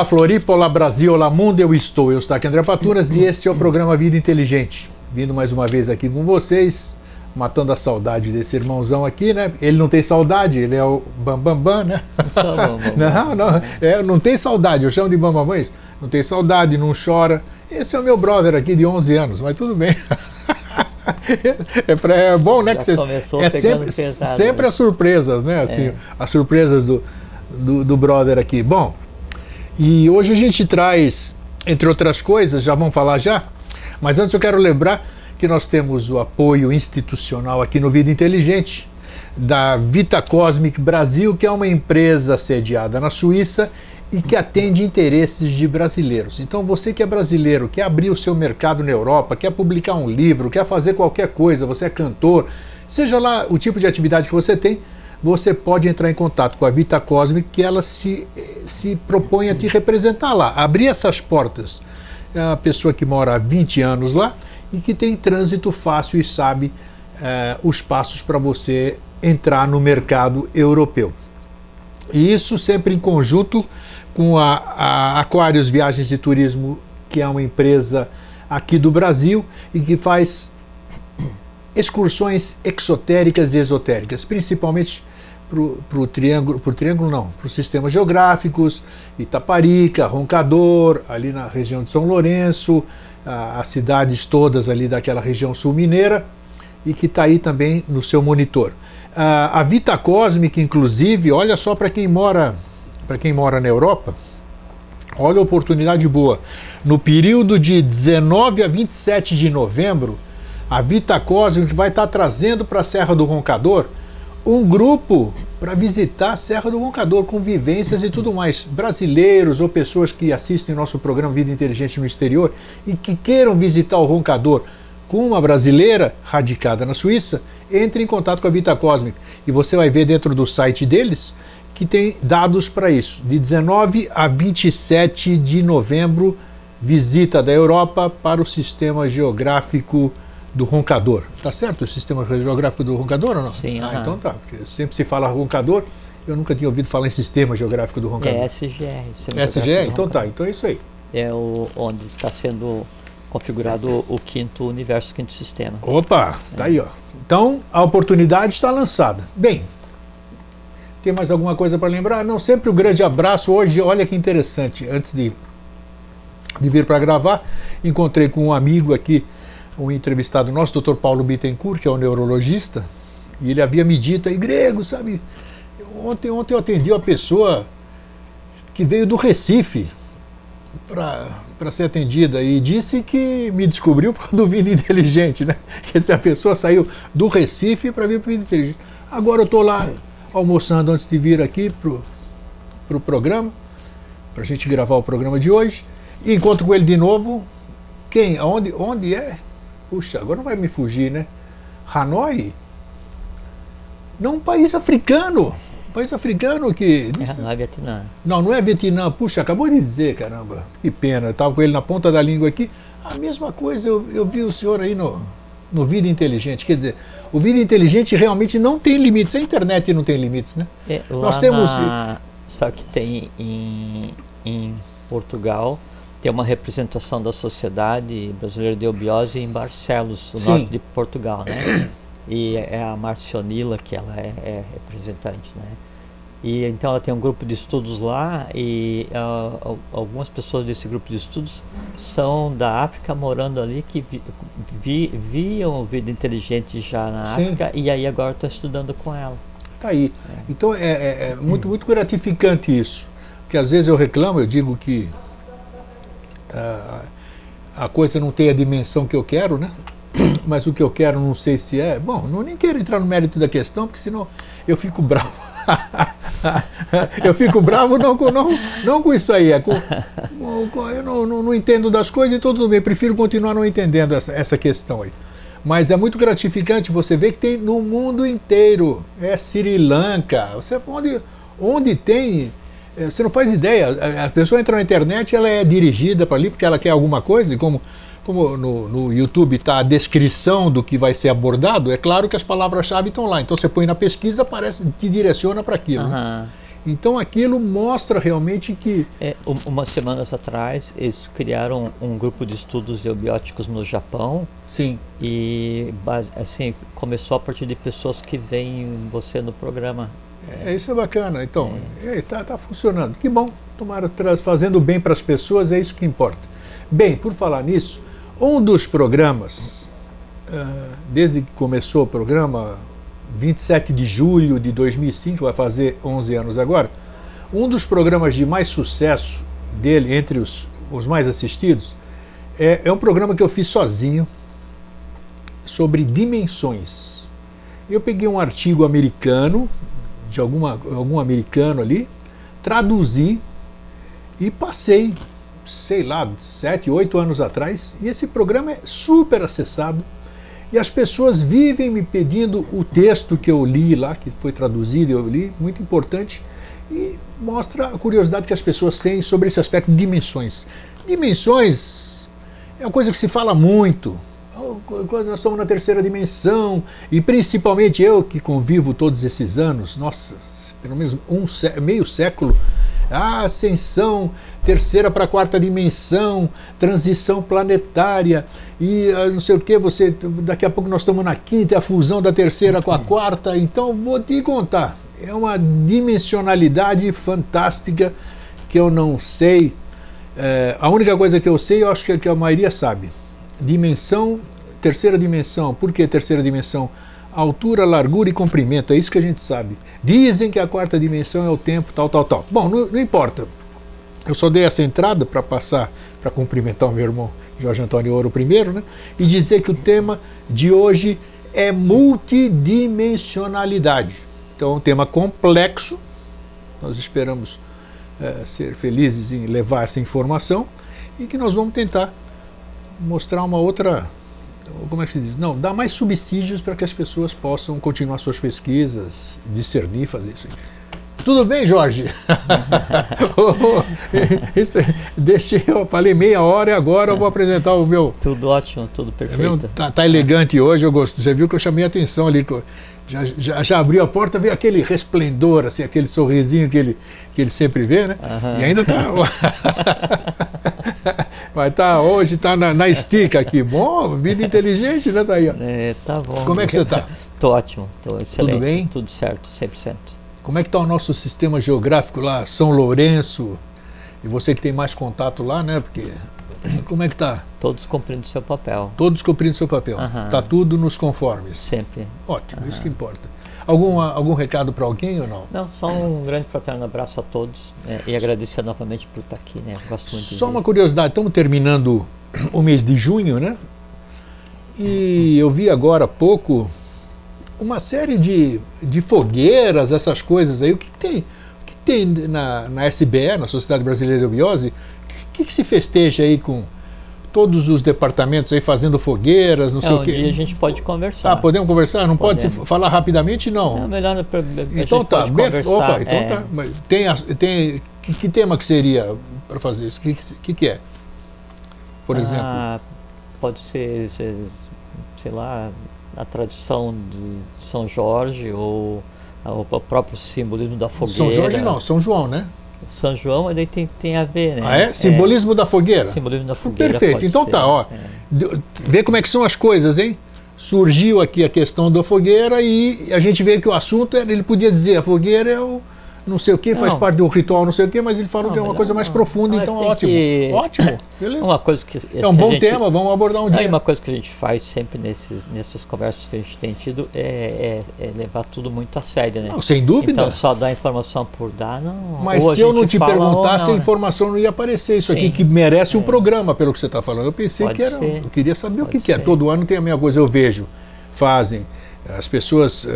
Olá Floripa, olá Brasil, olá mundo, eu estou. Eu estou aqui André Patunas e este é o programa Vida Inteligente. Vindo mais uma vez aqui com vocês, matando a saudade desse irmãozão aqui, né? Ele não tem saudade, ele é o Bambambam, Bam, Bam, né? Só bam, bam, não, não, é, não tem saudade, eu chamo de Bambambam Bam, isso. Não tem saudade, não chora. Esse é o meu brother aqui de 11 anos, mas tudo bem. é, pra, é, bom, né? Já que vocês, é sempre, pesado, sempre né? as surpresas, né? Assim, é. As surpresas do, do, do brother aqui. Bom, e hoje a gente traz, entre outras coisas, já vamos falar já, mas antes eu quero lembrar que nós temos o apoio institucional aqui no Vida Inteligente da Vita Cosmic Brasil, que é uma empresa sediada na Suíça e que atende interesses de brasileiros. Então, você que é brasileiro, quer abrir o seu mercado na Europa, quer publicar um livro, quer fazer qualquer coisa, você é cantor, seja lá o tipo de atividade que você tem, você pode entrar em contato com a Vita Cosmic, que ela se, se propõe a te representar lá, abrir essas portas. É uma pessoa que mora há 20 anos lá e que tem trânsito fácil e sabe é, os passos para você entrar no mercado europeu. E isso sempre em conjunto com a, a Aquários Viagens e Turismo, que é uma empresa aqui do Brasil e que faz excursões exotéricas e esotéricas, principalmente para o triângulo, triângulo não, para os sistemas geográficos, Itaparica, Roncador, ali na região de São Lourenço, a, as cidades todas ali daquela região sul mineira, e que está aí também no seu monitor. A, a Vita Cósmica, inclusive, olha só para quem mora para quem mora na Europa, olha a oportunidade boa. No período de 19 a 27 de novembro, a Vita Cósmica vai estar tá trazendo para a Serra do Roncador um grupo para visitar a Serra do Roncador, com vivências e tudo mais. Brasileiros ou pessoas que assistem nosso programa Vida Inteligente no exterior e que queiram visitar o Roncador com uma brasileira radicada na Suíça, entre em contato com a Vita Cósmica e você vai ver dentro do site deles que tem dados para isso. De 19 a 27 de novembro, visita da Europa para o sistema geográfico do roncador. Está certo o sistema geográfico do roncador ou não? Sim. Ah, então tá. Porque sempre se fala roncador, eu nunca tinha ouvido falar em sistema geográfico do roncador. É SGR. SGR? Então tá. Então é isso aí. É o, onde está sendo configurado o quinto universo, o quinto sistema. Opa, é. tá aí ó. Então a oportunidade está lançada. Bem, tem mais alguma coisa para lembrar? Não, sempre o um grande abraço. Hoje, olha que interessante, antes de, de vir para gravar, encontrei com um amigo aqui um entrevistado nosso, Dr. Paulo Bittencourt, que é o um neurologista, e ele havia me dito aí, grego, sabe? Ontem, ontem eu atendi uma pessoa que veio do Recife para ser atendida e disse que me descobriu por do Vida Inteligente, né? Quer dizer, a pessoa saiu do Recife para vir para o Vida Inteligente. Agora eu estou lá almoçando antes de vir aqui para o pro programa, para a gente gravar o programa de hoje, e encontro com ele de novo. Quem? Onde, onde é? Puxa, agora não vai me fugir, né? Hanoi? Não, um país africano. Um país africano que. É, não é Vietnã. Não, não é Vietnã. Puxa, acabou de dizer, caramba. Que pena. Eu estava com ele na ponta da língua aqui. A mesma coisa, eu, eu vi o senhor aí no, no Vida Inteligente. Quer dizer, o Vida Inteligente realmente não tem limites. A internet não tem limites, né? É, Nós temos. Na... Só que tem em, em Portugal tem uma representação da Sociedade Brasileira de Obiose em Barcelos, no Sim. norte de Portugal, né? E é a Marcionila que ela é, é, representante, né? E então ela tem um grupo de estudos lá e uh, algumas pessoas desse grupo de estudos são da África morando ali que vi, vi, viam vida inteligente já na Sim. África e aí agora estou estudando com ela. Tá aí. É. Então é, é, é muito muito gratificante isso, porque às vezes eu reclamo, eu digo que a coisa não tem a dimensão que eu quero, né? Mas o que eu quero não sei se é. Bom, não nem quero entrar no mérito da questão, porque senão eu fico bravo. eu fico bravo não com, não, não com isso aí. É com, com eu não, não, não, entendo das coisas e tudo bem, prefiro continuar não entendendo essa, essa questão aí. Mas é muito gratificante você ver que tem no mundo inteiro. É Sri Lanka. Você, onde, onde tem você não faz ideia. A pessoa entra na internet, ela é dirigida para ali porque ela quer alguma coisa, e como, como no, no YouTube está a descrição do que vai ser abordado, é claro que as palavras-chave estão lá. Então você põe na pesquisa, aparece, te direciona para aquilo. Uhum. Né? Então aquilo mostra realmente que. É, umas semanas atrás eles criaram um grupo de estudos eubióticos no Japão. Sim. E assim começou a partir de pessoas que veem você no programa. É, isso é bacana. Então, está é. tá, tá funcionando. Que bom. Tomara fazendo bem para as pessoas, é isso que importa. Bem, por falar nisso, um dos programas, uh, desde que começou o programa, 27 de julho de 2005, vai fazer 11 anos agora, um dos programas de mais sucesso dele, entre os, os mais assistidos, é, é um programa que eu fiz sozinho sobre dimensões. Eu peguei um artigo americano, de alguma, algum americano ali, traduzi e passei, sei lá, sete, oito anos atrás, e esse programa é super acessado e as pessoas vivem me pedindo o texto que eu li lá, que foi traduzido, eu li, muito importante, e mostra a curiosidade que as pessoas têm sobre esse aspecto de dimensões. Dimensões é uma coisa que se fala muito. Quando nós estamos na terceira dimensão, e principalmente eu que convivo todos esses anos, nossa, pelo menos um meio século a ascensão, terceira para quarta dimensão, transição planetária e ah, não sei o que, você daqui a pouco nós estamos na quinta, a fusão da terceira com a quarta, então vou te contar, é uma dimensionalidade fantástica que eu não sei. É, a única coisa que eu sei, eu acho que, que a maioria sabe. Dimensão, terceira dimensão. Por que terceira dimensão? altura, largura e comprimento, é isso que a gente sabe. Dizem que a quarta dimensão é o tempo, tal, tal, tal. Bom, não, não importa. Eu só dei essa entrada para passar, para cumprimentar o meu irmão Jorge Antônio Ouro primeiro, né? E dizer que o tema de hoje é multidimensionalidade. Então, é um tema complexo. Nós esperamos é, ser felizes em levar essa informação e que nós vamos tentar mostrar uma outra como é que se diz? Não, dá mais subsídios para que as pessoas possam continuar suas pesquisas, discernir, fazer isso. Tudo bem, Jorge? isso, deixa, eu falei meia hora e agora eu vou apresentar o meu. Tudo ótimo, tudo é perfeito. tá, tá, elegante hoje, eu gosto. Você viu que eu chamei a atenção ali. Já, já, já, abriu a porta, veio aquele resplendor, assim, aquele sorrisinho que ele, que ele sempre vê, né? Uhum. E ainda tá. Vai estar tá, hoje, está na, na estica aqui. Bom, vida inteligente, né, Daí? É, tá bom. Como é que você está? Tô ótimo, tô excelente. Tudo bem? Tudo certo, 100%. Como é que está o nosso sistema geográfico lá, São Lourenço? E você que tem mais contato lá, né? Porque como é que está? Todos cumprindo seu papel. Todos cumprindo seu papel. Está uhum. tudo nos conformes. Sempre. Ótimo, uhum. isso que importa. Algum, algum recado para alguém ou não? Não, só um grande fraterno abraço a todos né, e agradecer novamente por estar aqui. Né? Gosto muito Só uma curiosidade, estamos terminando o mês de junho, né? E eu vi agora há pouco uma série de, de fogueiras, essas coisas aí. O que, que tem? O que tem na, na SBE, na Sociedade Brasileira de Obiose? O que, que se festeja aí com todos os departamentos aí fazendo fogueiras, não é, sei um o quê. Dia a gente pode conversar. Ah, podemos conversar? Não podemos. pode falar rapidamente, não. Não, melhor a então tá, pode conversar. Opa, então é. tá. Tem, tem que, que, tema que seria para fazer isso? O que, que, que, é? Por ah, exemplo. Pode ser, sei lá, a tradição de São Jorge ou o próprio simbolismo da fogueira. São Jorge não, São João, né? São João, mas daí tem, tem a ver, né? Ah, é? Simbolismo é, da fogueira? Simbolismo da fogueira. Perfeito. Então tá, ser. tá, ó. É. Vê como é que são as coisas, hein? Surgiu aqui a questão da fogueira e a gente vê que o assunto era, ele podia dizer, a fogueira é o não sei o que, faz parte do ritual, não sei o que, mas ele falou que é uma coisa mais profunda, então ótimo. Que... Ótimo, beleza. Uma coisa que, é um bom gente... tema, vamos abordar um é dia. uma coisa que a gente faz sempre nesses, nessas conversas que a gente tem tido é, é, é levar tudo muito a sério, né? Não, sem dúvida. Então só dar informação por dar, não. Mas se eu não te perguntasse, não, a né? informação não ia aparecer. Isso Sim. aqui que merece um é. programa, pelo que você está falando. Eu pensei Pode que era. Ser. Eu queria saber Pode o que, que, é. Todo ano tem a mesma coisa, eu vejo, fazem. As pessoas.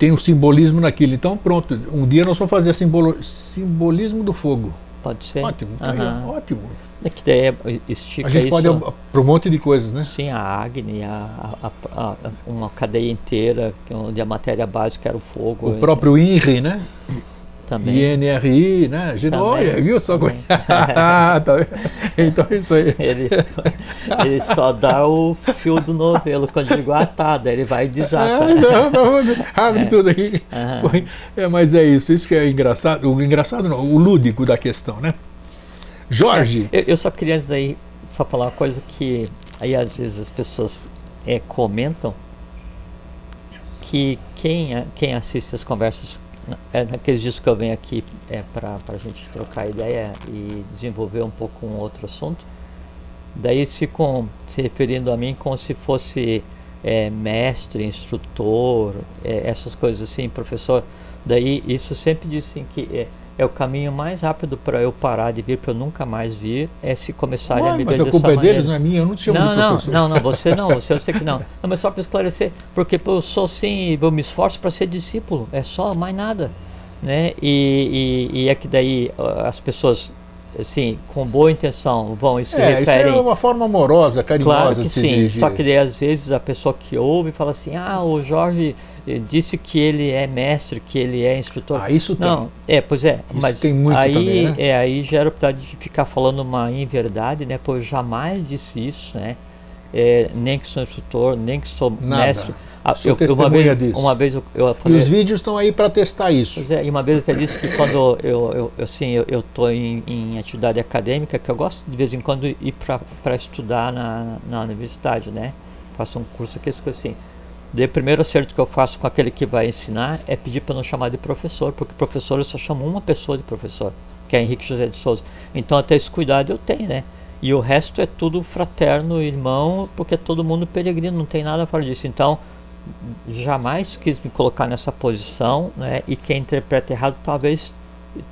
É, tem o simbolismo naquilo. Então, pronto, um dia nós vamos fazer simbolo, simbolismo do fogo. Pode ser. Ótimo, uhum. aí, ótimo. É que daí é, estica A gente isso, pode para um monte de coisas, né? Sim, a Agni, a, a, a, uma cadeia inteira, onde a matéria básica era o fogo. O próprio INRI, né? Também. INRI, né? A gente, Também. olha, viu só? como- Tá vendo? então é isso aí. Ele, ele só dá o fio do novelo quando digo atada, ele vai e desata. Ah, não, não, abre tudo aqui. Foi- é, mas é isso, isso que é engraçado. O engraçado não, o lúdico da questão, né? Jorge, Eu, eu só queria antes aí só falar uma coisa que aí às vezes as pessoas é, comentam que quem, quem assiste as conversas é, naqueles dias que eu venho aqui é, para a gente trocar ideia e desenvolver um pouco um outro assunto, daí ficam se referindo a mim como se fosse é, mestre, instrutor, é, essas coisas assim, professor. Daí isso sempre dizem que é, o caminho mais rápido para eu parar de vir, para eu nunca mais vir, é se começarem a me mas a culpa é maneira. deles, não é minha, eu não chamo Não, não, não, não, você não, você eu sei que não. Não, mas só para esclarecer, porque eu sou sim, eu me esforço para ser discípulo, é só, mais nada. Né? E, e, e é que daí as pessoas, assim, com boa intenção vão e se É, isso referem. é uma forma amorosa, carinhosa Claro que de se sim, dirigir. só que daí às vezes a pessoa que ouve fala assim, ah, o Jorge disse que ele é mestre, que ele é instrutor. Ah, isso tem. Não, é, pois é, Isso mas tem muito aí, também, né? é, aí gera a oportunidade de ficar falando uma inverdade, né? Pois eu jamais disse isso, né? É, nem que sou instrutor, nem que sou Nada. mestre. Ah, eu, uma vez, disso. uma vez eu, eu E falei, os vídeos estão aí para testar isso. Pois é, e uma vez eu até disse que quando eu, eu, assim, eu, tô em, em atividade acadêmica, que eu gosto de vez em quando ir para estudar na, na universidade, né? Faço um curso aqui, assim. Daí o primeiro acerto que eu faço com aquele que vai ensinar é pedir para não chamar de professor, porque professor eu só chamo uma pessoa de professor, que é Henrique José de Souza. Então até esse cuidado eu tenho, né? E o resto é tudo fraterno, irmão, porque é todo mundo peregrino, não tem nada fora disso. Então, jamais quis me colocar nessa posição, né? E quem interpreta errado talvez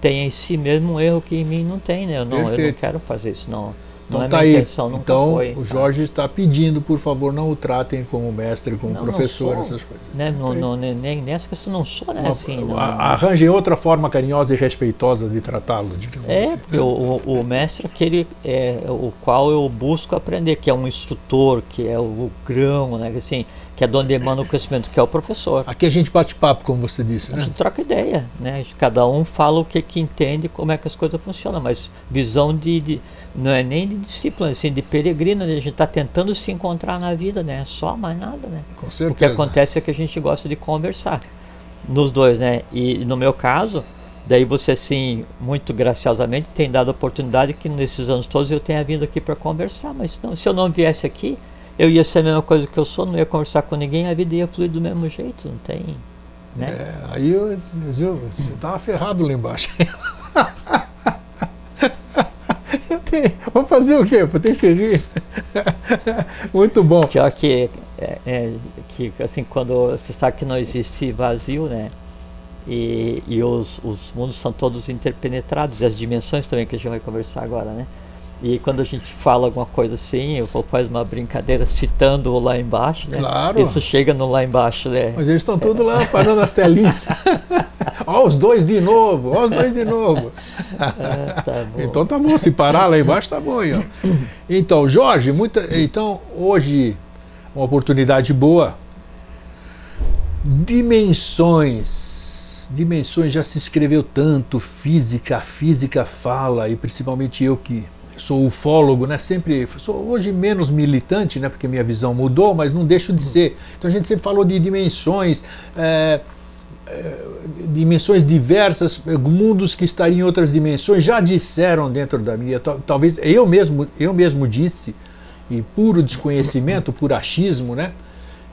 tenha em si mesmo um erro que em mim não tem, né? Eu não, eu não quero fazer isso, não. Então não é tá aí. intenção, nunca Então foi. o tá? Jorge está pedindo, por favor, não o tratem como mestre, como Não, não professor, sou. essas coisas. Né? Não, não, nem, nessa questão não sou, né? Uma- Assim, não. a- Arranjem outra forma carinhosa e respeitosa de tratá-lo. É, assim. porque o, o, o mestre é aquele é, o qual eu busco aprender, que é um instrutor, que é o grão, né? que, Assim, que é de onde emana o conhecimento, que é o professor. Aqui a gente bate papo, como você disse, A né? gente troca ideia, né? Cada um fala o que, que entende, como é que as coisas funcionam, mas visão de, de- não é nem de discípulo, assim, de peregrino, né? a gente está tentando se encontrar na vida, né? Só mais nada, né? Com O que certeza. acontece é que a gente gosta de conversar nos dois, né? E no meu caso, daí você assim, muito graciosamente tem dado a oportunidade que nesses anos todos eu tenha vindo aqui para conversar, mas não, se eu não viesse aqui, eu ia ser a mesma coisa que eu sou, não ia conversar com ninguém, a vida ia fluir do mesmo jeito, não tem, né? É, aí eu, eu, você estava ferrado lá embaixo. Tenho- Vou fazer o quê? Vou ter que rir. Muito bom. Pior que, é, é, que assim, quando você sabe que não existe vazio, né? E, e os, os mundos são todos interpenetrados, e as dimensões também que a gente vai conversar agora, né? E quando a gente fala alguma coisa assim, vou faz uma brincadeira citando o lá embaixo, né? Claro. Isso chega no lá embaixo, né? Mas eles estão todos lá fazendo as telinhas. Ó, os dois de novo, ó, os dois de novo. Ah, tá bom. Então tá bom, se parar lá embaixo tá bom aí, ó. Então, Jorge, muita, então hoje uma oportunidade boa. Dimensões. Dimensões já se escreveu tanto, física, a física fala, e principalmente eu que sou ufólogo, né? Sempre sou hoje menos militante, né? Porque minha visão mudou, mas não deixo de ser. Então a gente sempre falou de dimensões. é, dimensões diversas, eh, mundos que estariam em outras dimensões, já disseram dentro da minha, tal- talvez eu mesmo, eu mesmo disse, e puro desconhecimento, por achismo, né?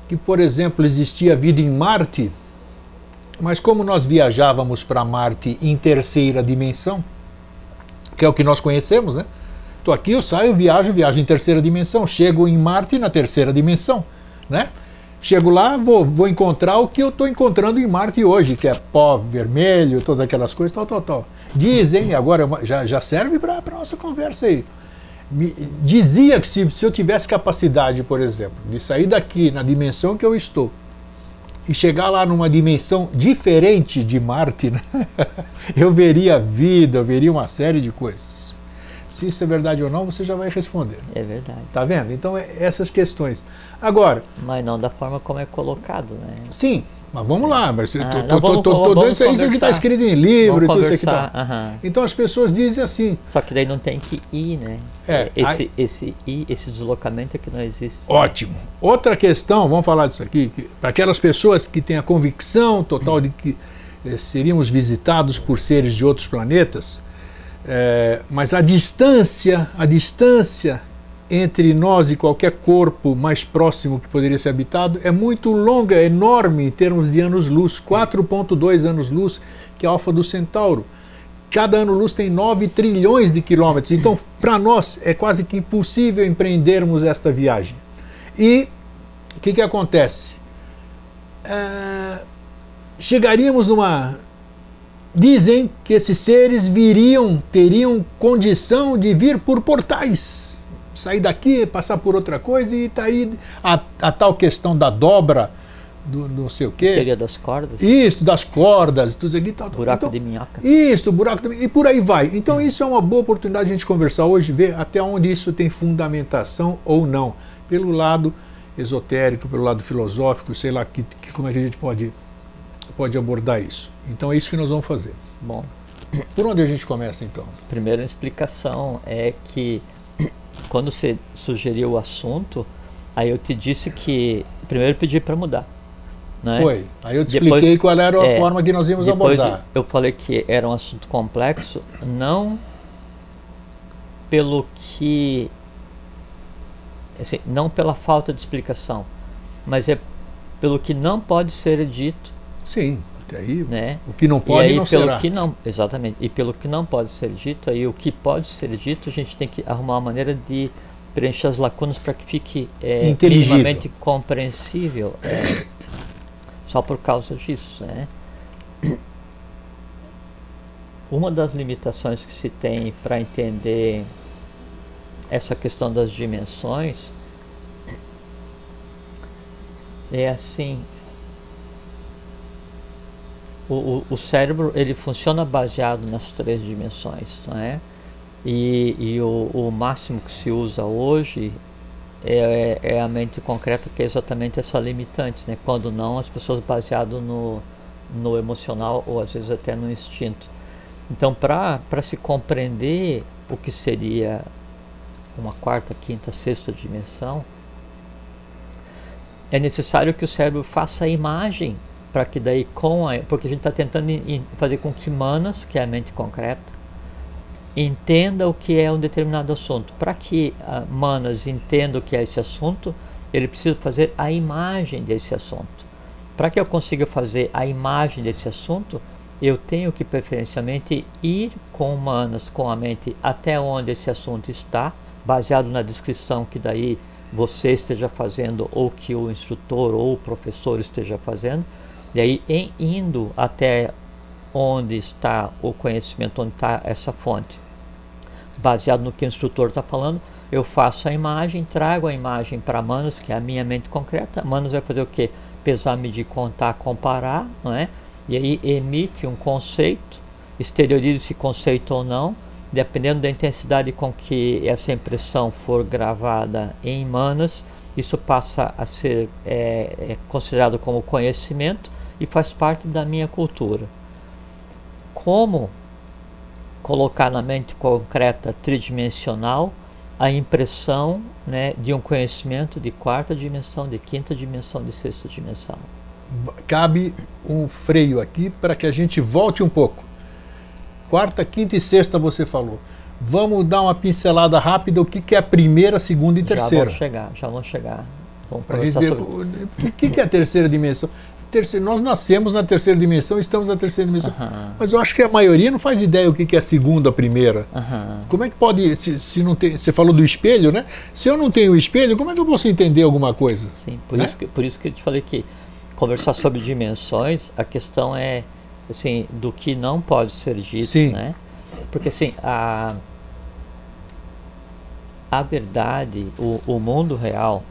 Que, por exemplo, existia vida em Marte, mas como nós viajávamos para Marte em terceira dimensão, que é o que nós conhecemos, né? Estou aqui, eu saio, viajo, viajo em terceira dimensão, chego em Marte na terceira dimensão, né? Chego lá, vou, vou encontrar o que eu estou encontrando em Marte hoje, que é pó vermelho, todas aquelas coisas, tal, tal, tal. Dizem, agora é já, já serve para a nossa conversa aí. Me- dizia que se, se eu tivesse capacidade, por exemplo, de sair daqui na dimensão que eu estou e chegar lá numa dimensão diferente de Marte, né? eu veria vida, eu veria uma série de coisas. Se isso é verdade ou não, você já vai responder. É verdade. Tá vendo? Então, é essas questões. Agora, Mas não da forma como é colocado, né? Sim, Mas vamos lá, mas ah, tô, não, tô, vamos, tô, vamos, isso, isso que está escrito em livro e tudo isso aqui. Tá. Uhum. Então as pessoas dizem assim. Só que daí não tem que ir, né? É, esse, aí, esse ir, esse deslocamento é que não existe. Ótimo. Outra questão, vamos falar disso aqui, para aquelas pessoas que têm a convicção total de que eh, seríamos visitados por seres de outros planetas, é, mas a distância, a distância entre nós e qualquer corpo mais próximo que poderia ser habitado é muito longa, é enorme em termos de anos-luz 4,2 anos-luz, que é a Alfa do Centauro. Cada ano-luz tem 9 trilhões de quilômetros, então para nós é quase que impossível empreendermos esta viagem. E o que, que acontece? É, chegaríamos numa. Dizem que esses seres viriam, teriam condição de vir por portais sair daqui, passar por outra coisa e tá aí a, a tal questão da dobra do não sei o quê. Teoria das cordas. Isso, das cordas, tudo isso aqui. Tal, buraco então, de minhoca. Isso, buraco de E por aí vai. Então isso é uma boa oportunidade de a gente conversar hoje, ver até onde isso tem fundamentação ou não. Pelo lado esotérico, pelo lado filosófico, sei lá que, que, como é que a gente pode, pode abordar isso. Então é isso que nós vamos fazer. Bom. Por onde a gente começa então? Primeira explicação é que quando você sugeriu o assunto, aí eu te disse que primeiro pedi para mudar. Né? Foi. Aí eu te depois, expliquei qual era a é, forma que nós íamos abordar. Eu falei que era um assunto complexo, não pelo que. Assim, não pela falta de explicação, mas é pelo que não pode ser dito. Sim. Aí, né? O que não pode e aí, não pelo será. Que não, exatamente. E pelo que não pode ser dito, aí o que pode ser dito, a gente tem que arrumar uma maneira de preencher as lacunas para que fique é, minimamente compreensível. É, só por causa disso. Né? Uma das limitações que se tem para entender essa questão das dimensões é assim o, o, cérebro ele funciona baseado nas três dimensões, não é? E, e o, o máximo que se usa hoje é, é, a mente concreta, que é exatamente essa limitante, né? Quando não, as pessoas baseado no, no emocional ou às vezes até no instinto. Então, para se compreender o que seria uma quarta, quinta, sexta dimensão, é necessário que o cérebro faça a imagem para que daí com a, porque a gente está tentando fazer com que Manas, que é a mente concreta, entenda o que é um determinado assunto. Para que uh, Manas entenda o que é esse assunto, ele precisa fazer a imagem desse assunto. Para que eu consiga fazer a imagem desse assunto, eu tenho que preferencialmente ir com Manas, com a mente até onde esse assunto está, baseado na descrição que daí você esteja fazendo ou que o instrutor ou o professor esteja fazendo e aí, em, indo até onde está o conhecimento, onde está essa fonte, baseado no que o instrutor está falando, eu faço a imagem, trago a imagem para Manos, que é a minha mente concreta. Manos vai fazer o quê? Pesar, medir, contar, comparar, não é? E aí emite um conceito, exterioriza esse conceito ou não, dependendo da intensidade com que essa impressão for gravada em Manas, isso passa a ser é, é considerado como conhecimento e faz parte da minha cultura. Como colocar na mente concreta tridimensional a impressão né, de um conhecimento de quarta dimensão, de quinta dimensão, de sexta dimensão. Cabe um freio aqui para que a gente volte um pouco. Quarta, quinta e sexta você falou. Vamos dar uma pincelada rápida o que, que é a primeira, segunda e terceira. Já vamos chegar, já vamos chegar. Vamos conversar sobre... O que, que é a terceira dimensão? Terceira, nós nascemos na terceira dimensão, estamos na terceira dimensão. Uhum. Mas eu acho que a maioria não faz ideia o que é a segunda, a primeira. Uhum. Como é que pode, se, se, não tem, você falou do espelho, né? Se eu não tenho o espelho, como é que eu posso entender alguma coisa? Sim, por, né? isso, que, por isso que eu te falei que conversar sobre dimensões, a questão é assim, do que não pode ser dito, Sim. né? Porque assim, a, a verdade, o, o mundo real,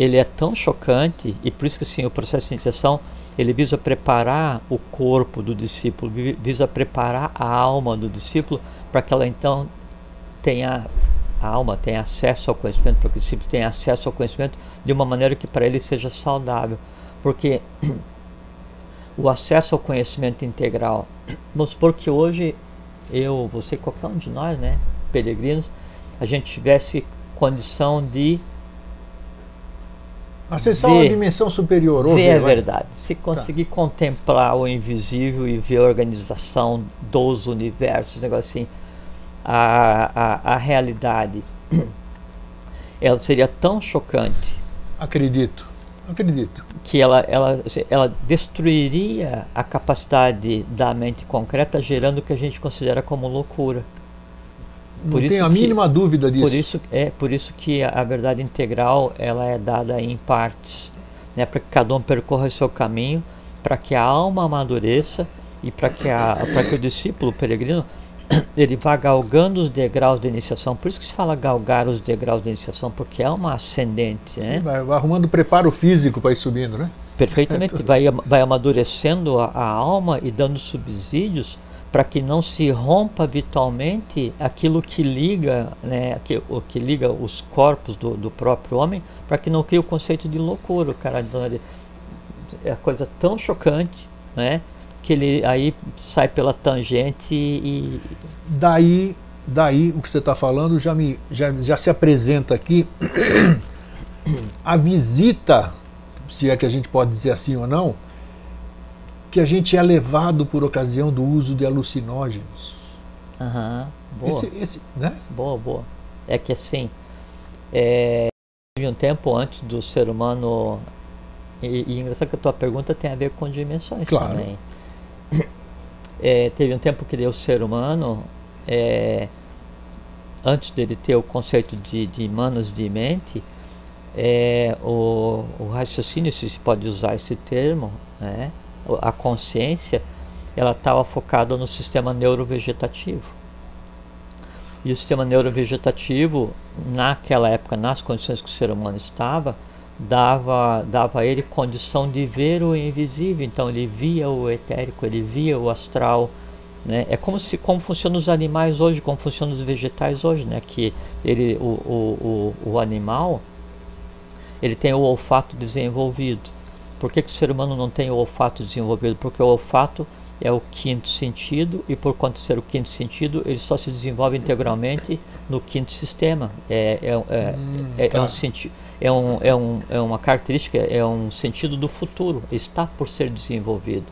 ele é tão chocante e por isso que assim, o processo de iniciação ele visa preparar o corpo do discípulo, visa preparar a alma do discípulo para que ela então tenha a alma tenha acesso ao conhecimento, para que o discípulo tenha acesso ao conhecimento de uma maneira que para ele seja saudável. Porque o acesso ao conhecimento integral, vamos supor que hoje eu, você, qualquer um de nós, né, peregrinos, a gente tivesse condição de acessar ver, uma dimensão superior. Ver, ver a verdade. Se tá. conseguir tá. contemplar o invisível e ver a organização dos universos, negócio assim, a, a, a realidade, ela seria tão chocante. Acredito, acredito. Que ela, ela, ela destruiria a capacidade da mente concreta, gerando o que a gente considera como loucura. Por Não tenho a mínima dúvida disso. Por isso, é, por isso que a, a verdade integral ela é dada em partes, né, para que cada um percorra o seu caminho, para que a alma amadureça e para que, a, que o discípulo o peregrino ele vá galgando os degraus da iniciação. Por isso que se fala galgar os degraus da iniciação, porque é uma ascendente. Né? Sim, vai, vai, arrumando preparo físico para ir subindo, né? Perfeitamente. É vai, vai amadurecendo a, a alma e dando subsídios para que não se rompa vitalmente aquilo que liga, né, que, o que liga os corpos do, do próprio homem, para que não crie o conceito de loucura. O cara é coisa tão chocante, né, que ele aí sai pela tangente e daí, daí o que você está falando já me já, já se apresenta aqui a visita, se é que a gente pode dizer assim ou não que a gente é levado por ocasião do uso de alucinógenos. Aham, uhum, boa. Esse, esse, né? Boa, boa. É que assim, é, teve um tempo antes do ser humano. E, e engraçado que a tua pergunta tem a ver com dimensões claro. também. É, teve um tempo que o ser humano, é, antes dele ter o conceito de, de manos de mente, é, o, o raciocínio, se se pode usar esse termo, né, a consciência, ela estava focada no sistema neurovegetativo. E o sistema neurovegetativo, naquela época, nas condições que o ser humano estava, dava, dava a ele condição de ver o invisível. Então ele via o etérico, ele via o astral. Né? É como se como funcionam os animais hoje, como funcionam os vegetais hoje, né? Que ele, o, o, o, o animal ele tem o olfato desenvolvido. Por que, que o ser humano não tem o olfato desenvolvido? Porque o olfato é o quinto sentido e por conta de ser o quinto sentido, ele só se desenvolve integralmente no quinto sistema. É, é, é, hum, é, tá. é um sentido. É, um, é, um, é uma característica, é um sentido do futuro, está por ser desenvolvido.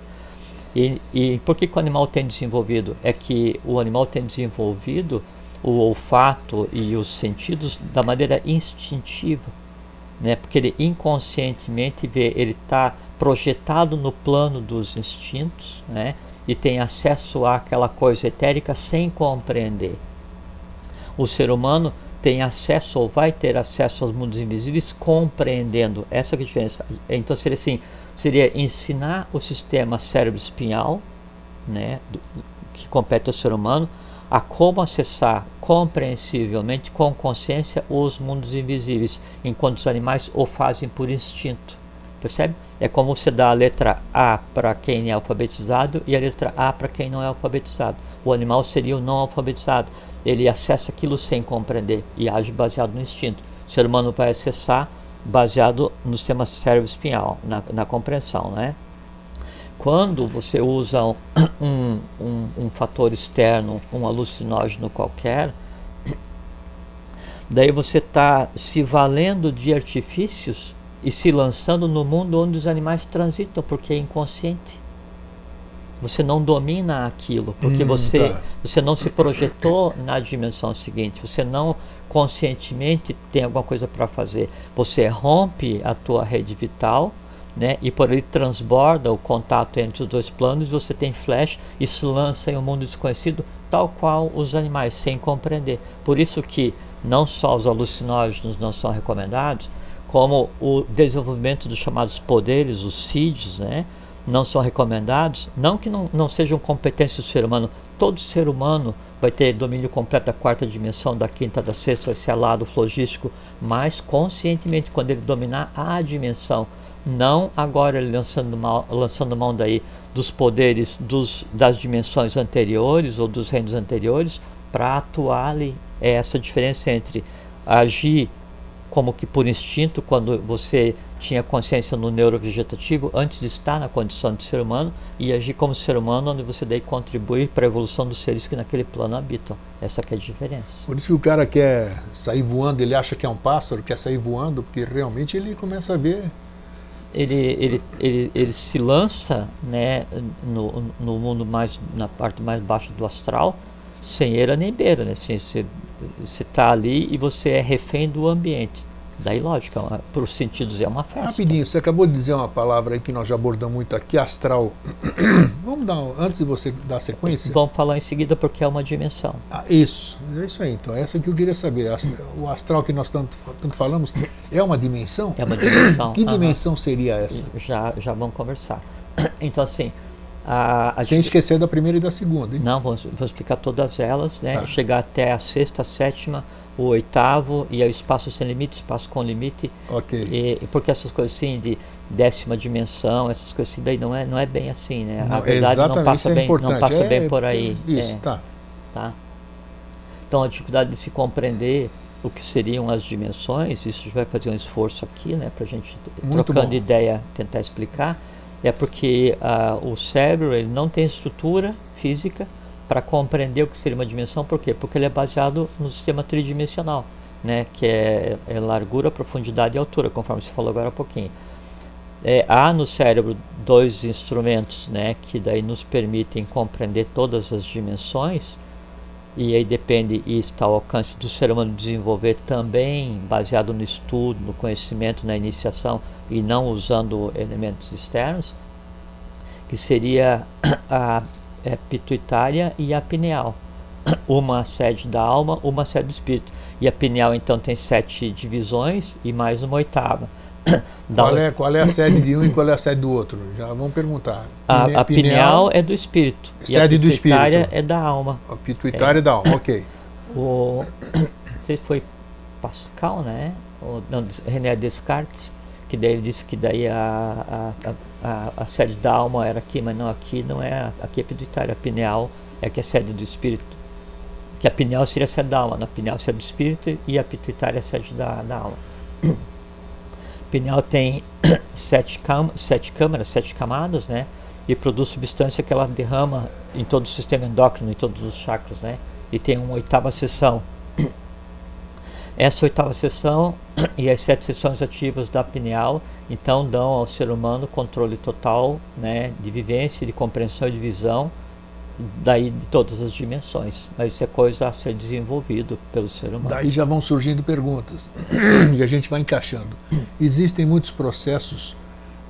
E, e por que, que o animal tem desenvolvido? É que o animal tem desenvolvido o olfato e os sentidos da maneira instintiva né? Porque ele inconscientemente vê, ele está projetado no plano dos instintos, né? E tem acesso àquela coisa etérica sem compreender. O ser humano tem acesso ou vai ter acesso aos mundos invisíveis compreendendo. Essa é a diferença. Então seria assim, seria ensinar o sistema cérebro espinhal, né, do, que compete ao ser humano, a como acessar compreensivelmente com consciência os mundos invisíveis, enquanto os animais o fazem por instinto. Percebe? É como você dá a letra A para quem é alfabetizado e a letra A para quem não é alfabetizado. O animal seria o não alfabetizado. Ele acessa aquilo sem compreender e age baseado no instinto. O ser humano vai acessar baseado no sistema cérebro espinhal, na, na compreensão, né? Quando você usa um, um, um fator externo, um alucinógeno qualquer, daí você está se valendo de artifícios e se lançando no mundo onde os animais transitam, porque é inconsciente. Você não domina aquilo, porque hum, você, tá. você não se projetou na dimensão seguinte, você não conscientemente tem alguma coisa para fazer. Você rompe a tua rede vital, né? E por ele transborda o contato entre os dois planos, você tem flash e se lança em um mundo desconhecido, tal qual os animais, sem compreender. Por isso que não só os alucinógenos não são recomendados, como o desenvolvimento dos chamados poderes, os CIDs, né? não são recomendados, não que não, não sejam competências do ser humano, todo ser humano vai ter domínio completo da quarta dimensão, da quinta, da sexta, vai ser alado flogístico, mas conscientemente, quando ele dominar a dimensão não agora lançando mão, lançando mão daí dos poderes dos, das dimensões anteriores ou dos reinos anteriores para atuar ali. É essa diferença entre agir como que por instinto, quando você tinha consciência no neurovegetativo, antes de estar na condição de ser humano, e agir como ser humano, onde você daí contribui para a evolução dos seres que naquele plano habitam. Essa que é a diferença. Por isso que o cara quer sair voando, ele acha que é um pássaro, quer sair voando, porque realmente ele começa a ver. Ele, ele, ele, ele se lança né, no, no mundo mais, na parte mais baixa do astral, sem eira nem beira, né? Assim, você está ali e você é refém do ambiente. Daí, lógico, é para os sentidos é uma festa. Rapidinho, você acabou de dizer uma palavra aí que nós já abordamos muito aqui, astral. Vamos dar, antes de você dar sequência? Vamos falar em seguida porque é uma dimensão. Ah, isso, é isso aí. Então, essa que eu queria saber. O astral que nós tanto, tanto falamos é uma dimensão? É uma dimensão. que dimensão seria essa? Já, já vamos conversar. Então, assim, a, a Sem esquecer da primeira e da segunda. Hein? Não, vou, vou explicar todas elas, né? Tá. Chegar até a sexta, a sétima, o oitavo e o espaço sem limite, espaço com limite. Ok. E, porque essas coisas assim de décima dimensão, essas coisas assim, daí não é, não é bem assim, né? Não, a verdade não passa, é bem, não passa é, bem por aí. Isso, é, tá. tá. Então a dificuldade de se compreender o que seriam as dimensões, isso vai fazer um esforço aqui, né, para a gente Muito trocando bom. ideia tentar explicar é porque uh, o cérebro ele não tem estrutura física para compreender o que seria uma dimensão. Por quê? Porque ele é baseado no sistema tridimensional, né? que é, é largura, profundidade e altura, conforme você falou agora há pouquinho. É, há no cérebro dois instrumentos né, que daí nos permitem compreender todas as dimensões e aí depende e está ao alcance do ser humano desenvolver também baseado no estudo, no conhecimento, na iniciação e não usando elementos externos, que seria a é, pituitária e a pineal. Uma sede da alma, uma sede do espírito. E a pineal então tem sete divisões e mais uma oitava. Qual é, qual é a sede de um e qual é a sede do outro? Já vamos perguntar. A, a pineal, é do espírito. Sede e a do espírito. é da alma. A pituitária é, da alma, ok. O, não sei se foi Pascal, né? Ou, não, René Descartes, que daí ele disse que daí a, a, a, a, sede da alma era aqui, mas não aqui não é aqui é pituitária, a pineal é que é a sede do espírito. Que a pineal seria a sede da alma, na pineal é a sede do espírito e a pituitária é a sede da, da alma pineal tem sete, cam sete câmaras, sete camadas, né? E produz substância que ela derrama em todo o sistema endócrino, em todos os chakras, né? E tem uma oitava seção. Essa oitava seção e as sete seções ativas da pineal, então dão ao ser humano controle total, né? De vivência, de compreensão e de visão, daí de todas as dimensões. Mas isso é coisa a ser desenvolvido pelo ser humano. Daí já vão surgindo perguntas e a gente vai encaixando. Existem muitos processos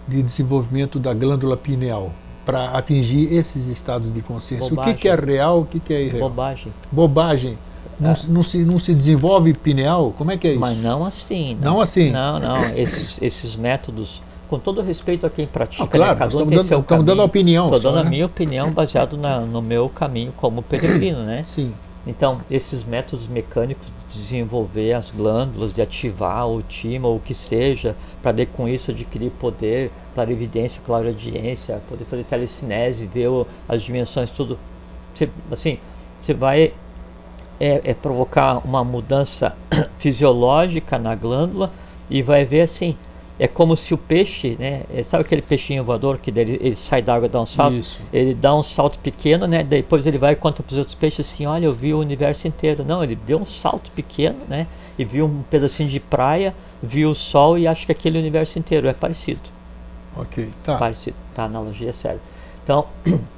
de desenvolvimento da glândula pineal para atingir esses estados de consciência. Bobagem. O que, que, é real, o que, que é irreal? Bobagem. Bobagem. Não, não, se, não se desenvolve pineal? Como é que é isso? Mas não assim. Não, não assim? Não, não. Esses, esses métodos com todo respeito a quem pratica, ah, claro, né? estamos, dando, estamos dando a opinião. Estou dando né? a minha opinião baseado na, no meu caminho como peregrino, né? Sim. Então, esses métodos mecânicos de desenvolver as glândulas, de ativar o timo ou o que seja, para com isso adquirir poder, clarividência, clareaudiência, poder fazer telecinese, ver o, as dimensões, tudo. Cê, assim, você vai é, é provocar uma mudança fisiológica na glândula e vai ver assim, é como se o peixe, né? É, sabe aquele peixinho voador que ele, ele sai da água dá um salto? Isso. Ele dá um salto pequeno, né? Depois ele vai e conta para os outros peixes assim: olha, eu vi o universo inteiro. Não, ele deu um salto pequeno, né? E viu um pedacinho de praia, viu o sol e acha que aquele universo inteiro é parecido. Ok, tá. Parecido, tá? A analogia é séria. Então.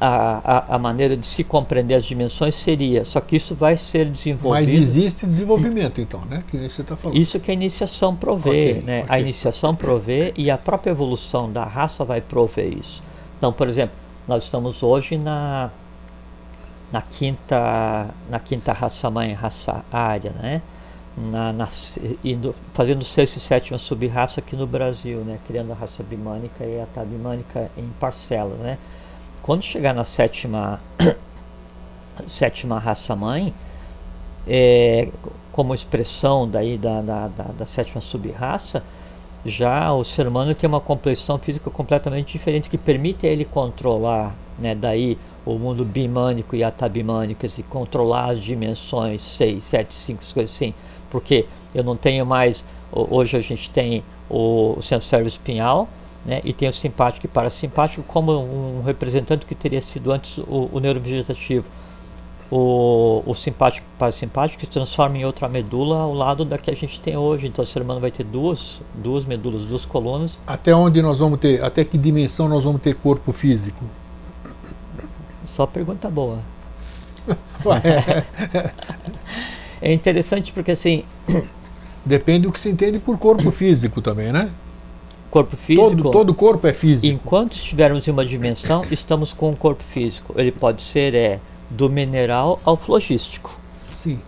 a, a, a, maneira de se compreender as dimensões seria, só que isso vai ser desenvolvido. Mas existe desenvolvimento, então, né? Que você está falando. Isso que a iniciação provê, okay, né? Okay. A iniciação provê e a própria evolução da raça vai prover isso. Então, por exemplo, nós estamos hoje na na quinta na quinta raça mãe, raça área, né? Na, na, indo, fazendo sexta e sétima sub-raça aqui no Brasil, né? Criando a raça bimânica e a tabimânica em parcelas, né? Quando chegar na sétima, sétima raça-mãe, é, como expressão daí da, da, da, da sétima sub-raça, já o ser humano tem uma complexão física completamente diferente que permite a ele controlar né? Daí o mundo bimânico e atabimânico, assim, controlar as dimensões 6, 7, 5, coisas assim. Porque eu não tenho mais. Hoje a gente tem o centro cérebro espinhal, né, e tem o simpático e parasimpático como um representante que teria sido antes o, o neurovegetativo. O, o simpático e parasimpático se transforma em outra medula ao lado da que a gente tem hoje. Então o ser humano vai ter duas, duas medulas, duas colunas. Até onde nós vamos ter, até que dimensão nós vamos ter corpo físico? Só pergunta boa. é interessante porque assim. Depende do que se entende por corpo físico também, né? Corpo físico. Todo, todo corpo é físico. Enquanto estivermos em uma dimensão, estamos com um corpo físico. Ele pode ser é, do mineral ao flogístico. Sim.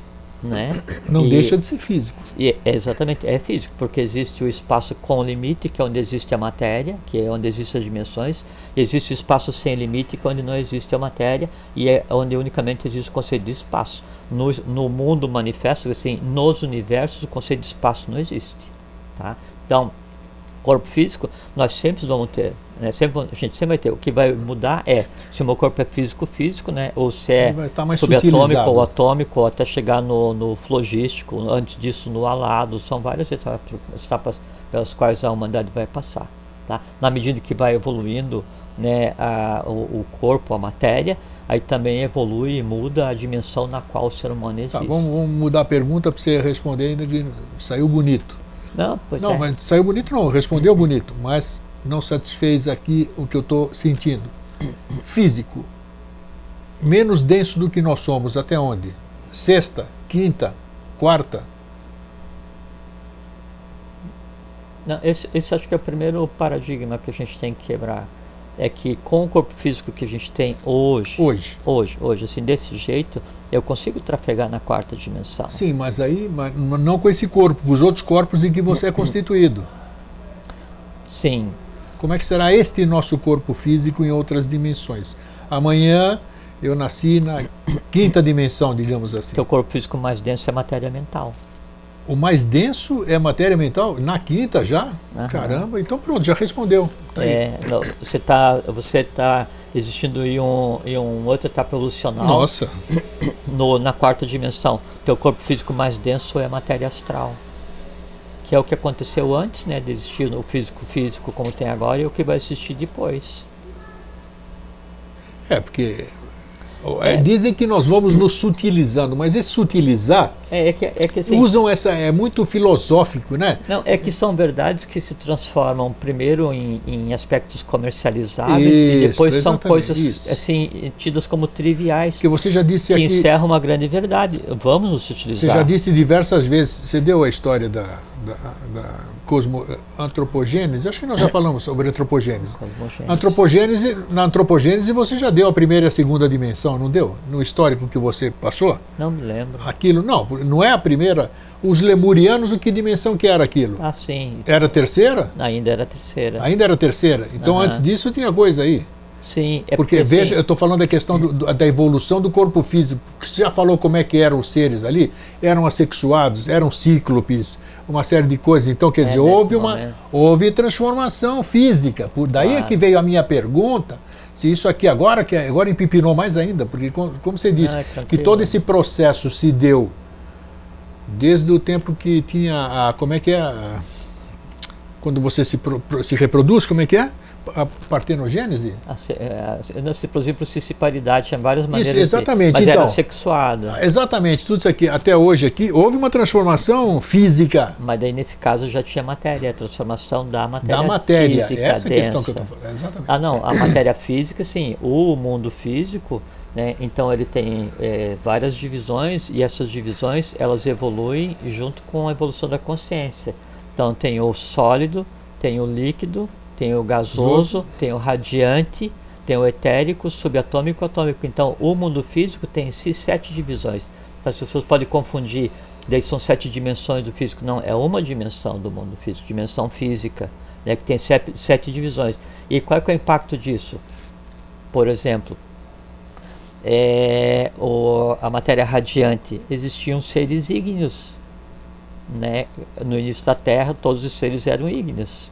Né? Não e, deixa de ser físico. E, é, exatamente, é físico, porque existe o espaço com limite, que é onde existe a matéria, que é onde existem as dimensões, existe o espaço sem limite, que é onde não existe a matéria, e é onde unicamente existe o conceito de espaço. No, no mundo manifesto, assim, nos universos, o conceito de espaço não existe. Tá? Então, corpo físico, nós sempre vamos ter. Né? Sempre, a gente sempre vai ter. O que vai mudar é se o meu corpo é físico, físico, né? ou se é tá subatômico ou atômico, ou até chegar no, no flogístico, antes disso no alado. São várias etapas, pelas quais a humanidade vai passar. Tá? Na medida que vai evoluindo né, a, o, o, corpo, a matéria, aí também evolui e muda a dimensão na qual o ser humano tá, existe. Tá, vamos, vamos mudar a pergunta para você responder ainda que saiu bonito. Não, pois não, é. mas saiu bonito não, respondeu bonito, mas não satisfez aqui o que eu estou sentindo. Físico. Menos denso do que nós somos, até onde? Sexta, quinta, quarta? Não, esse, esse acho que é o primeiro paradigma que a gente tem que quebrar é que com o corpo físico que a gente tem hoje, hoje, hoje, hoje, assim, desse jeito, eu consigo trafegar na quarta dimensão. Sim, mas aí mas não com esse corpo, com os outros corpos em que você é constituído. Sim. Como é que será este nosso corpo físico em outras dimensões? Amanhã eu nasci na quinta dimensão, digamos assim. o corpo físico mais denso é matéria mental. O mais denso é matéria mental? Na quinta já? Caramba, então pronto, já respondeu. Tá é, não, você está você tá existindo em, um, em uma outra etapa evolucional. Nossa! No, na quarta dimensão. Teu corpo físico mais denso é a matéria astral. Que é o que aconteceu antes né, de existir o físico físico como tem agora e o que vai existir depois. É, porque é. Dizem que nós vamos nos sutilizando, mas esse sutilizar é, é que, é que assim, usam essa é muito filosófico, né? Não, é que são verdades que se transformam primeiro em, em aspectos comercializáveis isso, e depois são coisas isso. assim tidas como triviais. Que você já disse que aqui, encerram uma grande verdade. Vamos nos utilizar. Você já disse diversas vezes. Você deu a história da, da, da cosmo, antropogênese, acho que nós já falamos sobre antropogênese. Antropogênese, na antropogênese você já deu a primeira e a segunda dimensão, não deu? No histórico que você passou? Não me lembro. Aquilo, não, não é a primeira. Os lemurianos, o que dimensão que era aquilo? Ah, sim. Era a terceira? Ainda era a terceira. Ainda era a terceira. Então uhum. antes disso tinha coisa aí. Sim, é porque, porque veja, eu estou falando da questão do, do, da evolução do corpo físico. Você já falou como é que eram os seres ali? Eram assexuados, eram cíclopes, uma série de coisas. Então, quer é dizer, houve uma houve transformação física. Por daí claro. é que veio a minha pergunta. Se isso aqui agora, que agora empipinou mais ainda, porque como você disse, ah, que todo esse processo se deu desde o tempo que tinha a, como é que é a, quando você se, se reproduz, como é que é? A partenogênese? A, é, a, se por cissiparidade, tinha várias maneiras isso, exatamente. De, mas então, era sexuada. Exatamente, tudo isso aqui, até hoje aqui, houve uma transformação física. Mas daí nesse caso já tinha matéria, a transformação da matéria Da matéria, física essa densa. questão que eu estou falando, exatamente. Ah não, a matéria física sim, o mundo físico, né, então ele tem é, várias divisões e essas divisões elas evoluem junto com a evolução da consciência. Então tem o sólido, tem o líquido, tem o gasoso, tem o radiante, tem o etérico, subatômico e atômico. Então, o mundo físico tem em si sete divisões. Então, as pessoas podem confundir, daí são sete dimensões do físico. Não, é uma dimensão do mundo físico, dimensão física, né, que tem sete, sete divisões. E qual é, é o impacto disso? Por exemplo, é, o, a matéria radiante, existiam seres ígneos. Né? No início da Terra, todos os seres eram ígneos.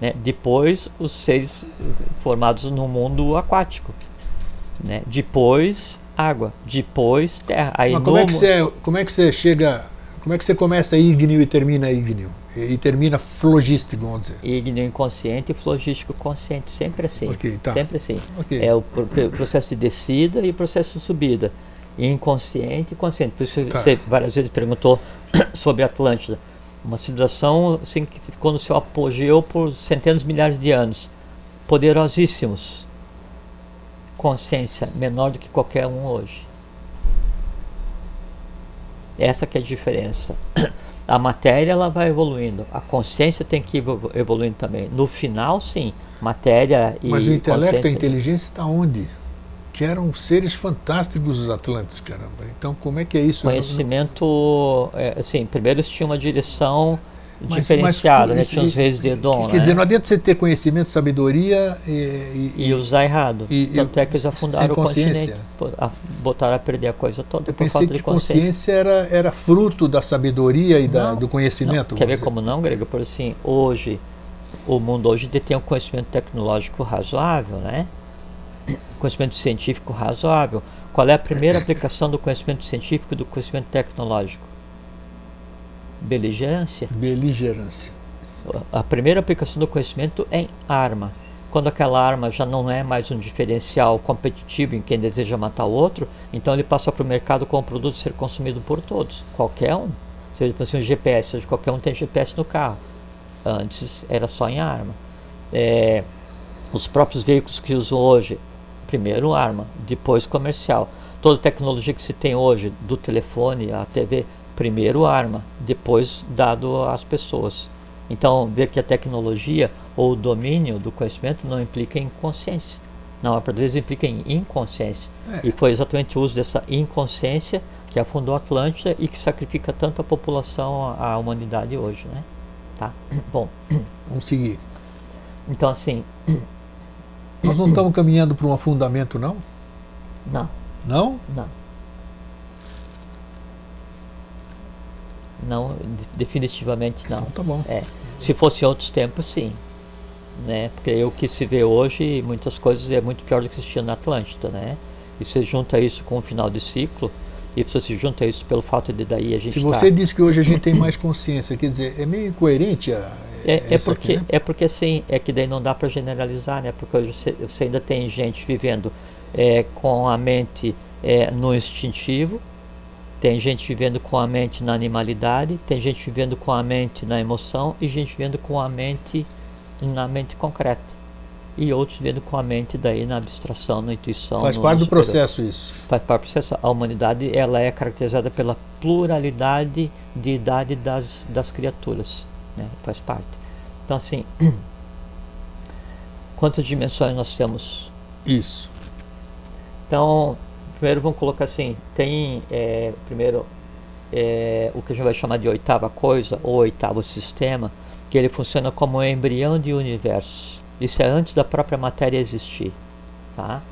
Né? Depois, os seres formados no mundo aquático. Né? Depois água, depois terra. Aí Mas como, no... é que você, como é que você chega, como é que você começa ígneo e termina ígneo? E, termina flogístico, vamos dizer. Ígneo inconsciente e flogístico consciente, sempre assim. Okay, tá. Sempre assim. Okay. É o processo de descida e o processo de subida. Inconsciente e consciente. Por isso tá. você várias vezes perguntou sobre Atlântida. Uma civilização assim, que ficou no seu apogeu por centenas de milhares de anos. Poderosíssimos. Consciência menor do que qualquer um hoje. Essa que é a diferença. A matéria ela vai evoluindo, a consciência tem que ir evoluindo também. No final, sim, matéria e Mas o intelecto, a inteligência está onde? Que eram seres fantásticos os Atlantes, caramba. Então, como é que é isso? Conhecimento, é, assim, primeiro eles tinham uma direção mas, diferenciada, mas, né? Tinha os reis de Edom, Quer né? dizer, não adianta você ter conhecimento, sabedoria e, e, e usar errado. E, Tanto é que eles afundaram o continente, botaram a perder a coisa toda Eu por falta de consciência. consciência era, era fruto da sabedoria e da, do conhecimento. Não. Quer ver dizer. como não, Grego? Por assim, hoje, o mundo hoje detém um conhecimento tecnológico razoável, né? Conhecimento científico razoável. Qual é a primeira aplicação do conhecimento científico e do conhecimento tecnológico? Beligerância. Beligerância. A primeira aplicação do conhecimento é em arma. Quando aquela arma já não é mais um diferencial competitivo em quem deseja matar o outro, então ele passa para o mercado como produto a ser consumido por todos, qualquer um. Seja assim, um GPS, hoje qualquer um tem GPS no carro. Antes era só em arma. É, os próprios veículos que usam hoje, primeiro arma, depois comercial. Toda tecnologia que se tem hoje, do telefone à TV, primeiro arma, depois dado às pessoas. Então, ver que a tecnologia ou o domínio do conhecimento não implica em consciência. Não, às vezes implica em inconsciência. É. E foi exatamente o uso dessa inconsciência que afundou a Atlântida e que sacrifica tanto a população, a humanidade hoje, né? Tá? Bom. Vamos seguir. Então, assim... Nós não estamos caminhando para um afundamento, não? Não. Não? Não. Não, definitivamente não. Então, tá bom. É. Se fosse em outros tempos, sim. Né? Porque o que se vê hoje, muitas coisas é muito pior do que existia na Atlântida, né? E você junta isso com o final de ciclo, e você se junta isso pelo fato de daí a gente Se você tá... diz que hoje a gente tem mais consciência, quer dizer, é meio incoerente a, é, é porque aqui, né? é porque assim, é que daí não dá para generalizar, né? Porque hoje você, você ainda tem gente vivendo é, com a mente é, no instintivo, tem gente vivendo com a mente na animalidade, tem gente vivendo com a mente na emoção e gente vivendo com a mente na mente concreta. E outros vivendo com a mente daí na abstração, na intuição. Faz parte do processo isso. Faz parte do processo. A humanidade ela é caracterizada pela pluralidade de idade das, das criaturas. Né? Faz parte. Então assim, quantas dimensões nós temos? Isso. Então, primeiro vamos colocar assim, tem é, primeiro é, o que a gente vai chamar de oitava coisa, ou oitavo sistema, que ele funciona como um embrião de universos. Isso é antes da própria matéria existir. Tá?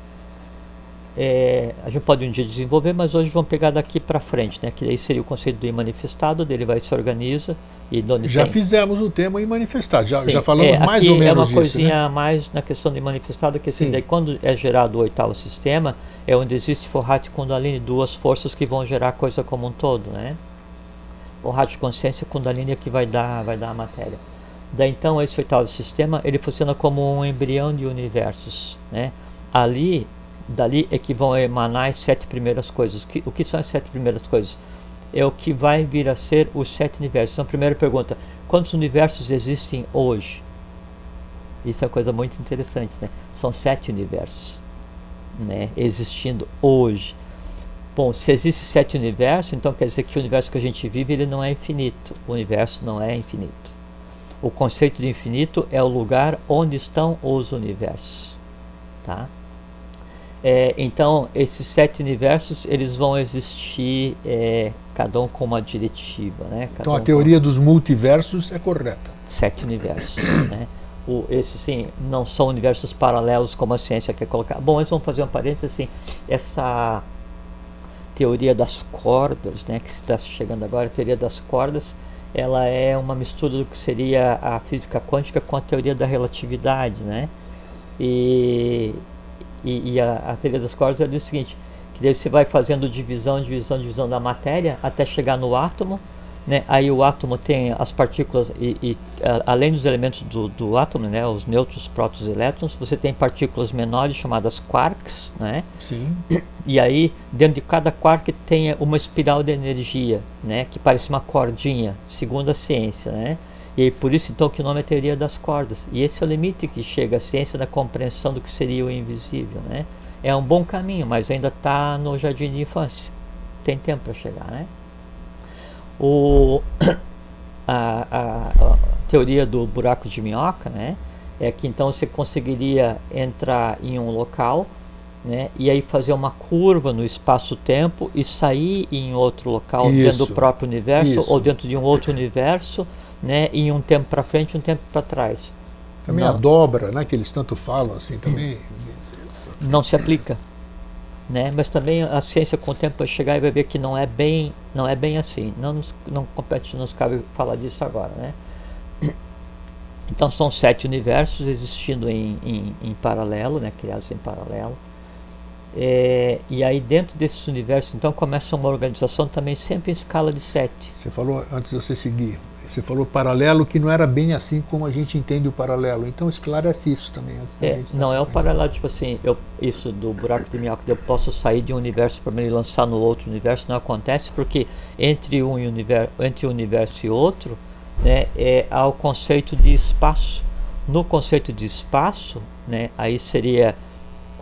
É, a gente pode um dia desenvolver, mas hoje vamos pegar daqui para frente, né? Que aí seria o conceito do imanifestado, dele vai se organiza já tem. fizemos o tema imanifestado, já, já falamos é, mais ou menos é uma disso, coisinha né? mais na questão do imanifestado, que assim, daí, quando é gerado o oitavo sistema, é onde existe Forrat e Kundalini, duas forças que vão gerar a coisa como um todo, né? Forrat consciência e Kundalini é que vai dar, vai dar a matéria. Daí então esse oitavo sistema, ele funciona como um embrião de universos, né? Ali Dali é que vão emanar as sete primeiras coisas. Que, o que são as sete primeiras coisas? É o que vai vir a ser os sete universos. Então, primeira pergunta: quantos universos existem hoje? Isso é uma coisa muito interessante, né? São sete universos, né? Existindo hoje. Bom, se existe sete universos, então quer dizer que o universo que a gente vive ele não é infinito. O universo não é infinito. O conceito de infinito é o lugar onde estão os universos, tá? É, então, esses sete universos, eles vão existir, é, cada um com uma diretiva. Né? Cada então, a um teoria com... dos multiversos é correta. Sete universos. né? O, esses, sim, não são universos paralelos como a ciência quer colocar. Bom, eles vão fazer um parênteses assim, essa teoria das cordas, né, que está chegando agora, a teoria das cordas, ela é uma mistura do que seria a física quântica com a teoria da relatividade, né? E e, e a, a, teoria das cordas ela diz o seguinte, que daí você vai fazendo divisão, divisão, divisão da matéria até chegar no átomo, né? Aí o átomo tem as partículas, e, e a, além dos elementos do, do átomo, né? os nêutrons, prótons elétrons, você tem partículas menores chamadas quarks. Né? Sim. E aí, dentro de cada quark tem uma espiral de energia, né? que parece uma cordinha, segundo a ciência. Né? E por isso, então, que o nome é teoria das cordas. E esse é o limite que chega a ciência da compreensão do que seria o invisível. Né? É um bom caminho, mas ainda está no jardim de infância. Tem tempo para chegar, né? O, a, a, a, teoria do buraco de minhoca, né? É que então você conseguiria entrar em um local, né? E aí fazer uma curva no espaço-tempo e sair em outro local isso, dentro do próprio universo isso. ou dentro de um outro universo, né? Em um tempo para frente, e um tempo para trás. Também não. a dobra, né? Que eles tanto falam assim também. Não se aplica né? Mas também a ciência com o tempo vai chegar e vai ver que não é bem, não é bem assim. Não nos, não compete, nos cabe falar disso agora, né? Então são sete universos existindo em, em, em paralelo, né? Criados em paralelo. É, e aí dentro desses universos, então começa uma organização também sempre em escala de sete. Você falou antes de você seguir você falou paralelo que não era bem assim como a gente entende o paralelo. Então esclarece isso também antes da é, gente Não, é o paralelo, tipo assim, eu, isso do buraco de minhoca, eu posso sair de um universo para me lançar no outro universo, não acontece porque entre um universo, entre um universo e outro, né, é, há o conceito de espaço. No conceito de espaço, né, aí seria,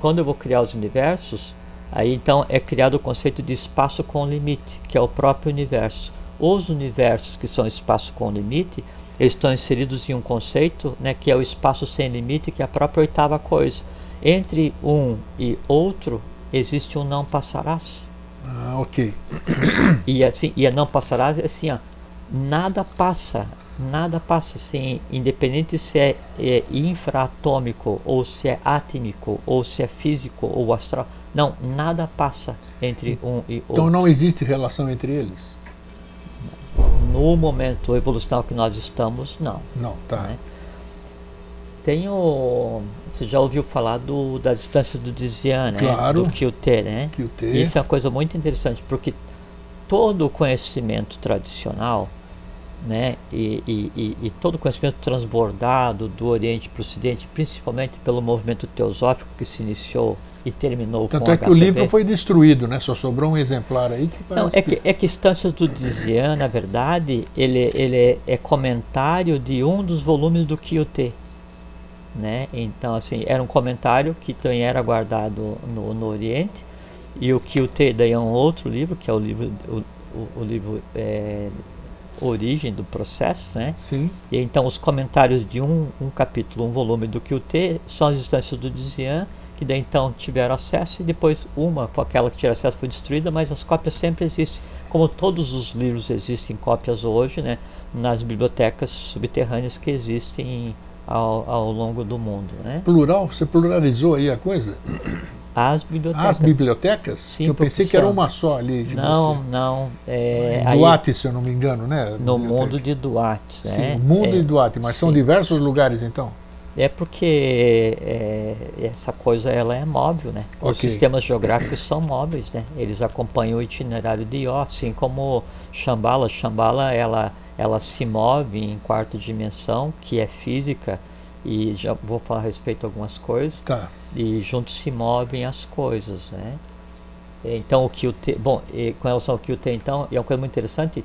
quando eu vou criar os universos, aí então é criado o conceito de espaço com limite, que é o próprio universo os universos que são espaço com limite, eles estão inseridos em um conceito né, que é o espaço sem limite, que é a própria oitava coisa. Entre um e outro existe um não passarás. Ah, ok. E assim, e a não passarás é assim, ó, nada passa, nada passa assim, independente se é, é infraatômico ou se é átmico ou se é físico ou astral. Não, nada passa entre um e outro. Então não existe relação entre eles no momento evolucional que nós estamos, não. Não, tá. Né? Tem o. Você já ouviu falar do, da distância do Dizian, né? Claro. Do QT, né? QT. Isso é uma coisa muito interessante, porque todo o conhecimento tradicional né? E, e, e, todo o conhecimento transbordado do Oriente para o Ocidente, principalmente pelo movimento teosófico que se iniciou e terminou Tanto com é que o livro foi destruído, né? Só sobrou um exemplar aí que Não, é que, é que Instâncias do Dizian, na verdade, ele, ele é, é, comentário de um dos volumes do Kyuté. Né? Então, assim, era um comentário que também era guardado no, no Oriente, e o Kyuté daí é um outro livro, que é o livro, o, o, o livro é, origem do processo, né? Sim. E então os comentários de um, um capítulo, um volume do QT são as instâncias do Dizian, que daí então tiveram acesso e depois uma, aquela que tinha acesso foi destruída, mas as cópias sempre existem, como todos os livros existem cópias hoje, né? Nas bibliotecas subterrâneas que existem ao, ao longo do mundo, né? Plural? Você pluralizou aí a coisa? As bibliotecas. As bibliotecas? Sim, eu pensei que era uma só ali. Não, você. não. É, Duarte, aí, se eu não me engano, né? No mundo de Duarte. Sim, né? mundo é, de Duarte, mas sim. são diversos lugares então? É porque é, essa coisa ela é móvel, né? Okay. Os sistemas geográficos são móveis, né? Eles acompanham o itinerário de Ió, assim como Shambhala. Shambhala ela, ela se move em quarta dimensão, que é física, e já vou falar a respeito a algumas coisas. Tá e juntos se movem as coisas, né? Então o que o bom, com relação ao que o T então, é uma coisa muito interessante.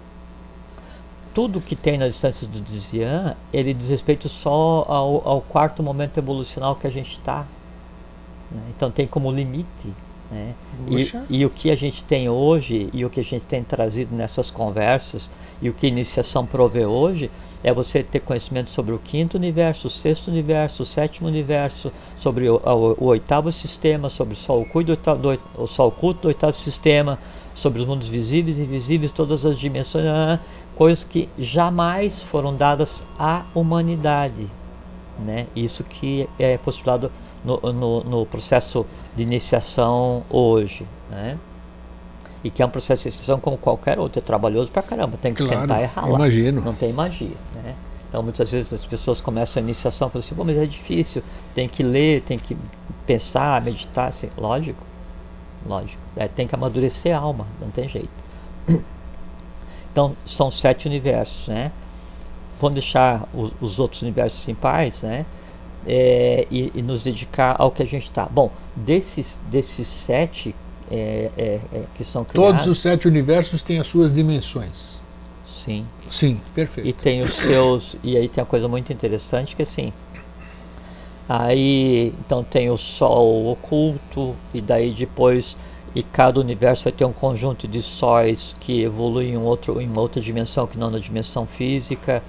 Tudo que tem nas distâncias do Dizian, ele diz respeito só ao, ao quarto momento evolucional que a gente está. Né? Então tem como limite né? E, e, o que a gente tem hoje e o que a gente tem trazido nessas conversas e o que a iniciação provê hoje é você ter conhecimento sobre o quinto universo, o sexto universo, o sétimo universo, sobre o, o, o oitavo sistema, sobre o sol oculto do, do, o sol oculto do oitavo sistema, sobre os mundos visíveis e invisíveis, todas as dimensões, ah, coisas que jamais foram dadas à humanidade. Né? Isso que é postulado no, no, no processo de iniciação hoje, né? E que é um processo de iniciação como qualquer outro, é trabalhoso pra caramba, tem que claro, sentar e ralar. Imagino. Não tem magia, né? Então muitas vezes as pessoas começam a iniciação e falam assim, Pô, mas é difícil, tem que ler, tem que pensar, meditar, assim, lógico, lógico. É, tem que amadurecer a alma, não tem jeito. Então, são sete universos, né? Vamos deixar os, os outros universos em paz, né? É, e, e, nos dedicar ao que a gente está. Bom, desses, desses sete é, é, é, que são criados... Todos os sete universos têm as suas dimensões. Sim. Sim, perfeito. E tem os seus... E aí tem uma coisa muito interessante que assim... Aí, então tem o Sol oculto, e daí depois e cada universo vai ter um conjunto de sóis que evoluem em, outro, em uma outra dimensão que não na dimensão física.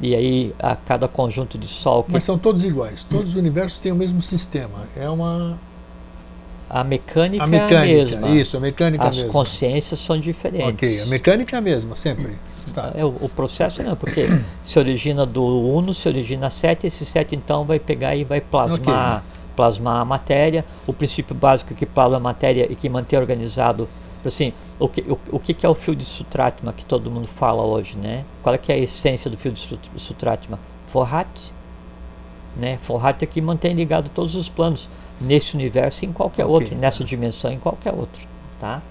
E aí a cada conjunto de sol. Que... Mas são todos iguais. Todos os universos têm o mesmo sistema. É uma. A mecânica, a mecânica é a mesma. Isso, a mecânica As mesma. consciências são diferentes. Ok, a mecânica é a mesma, sempre. Tá. É, o, o, processo não, porque se origina do Uno, se origina 7, esse 7 então vai pegar e vai plasmar. Okay plasmar a matéria, o princípio básico que plasma a matéria e que mantém organizado, assim, o que, o, o que é o fio de Sutratma que todo mundo fala hoje, né? Qual é que é a essência do fio de Sutratma? Forrat, né? Forrat é que mantém ligado todos os planos nesse universo e em qualquer okay. outro, nessa dimensão em qualquer outro, tá?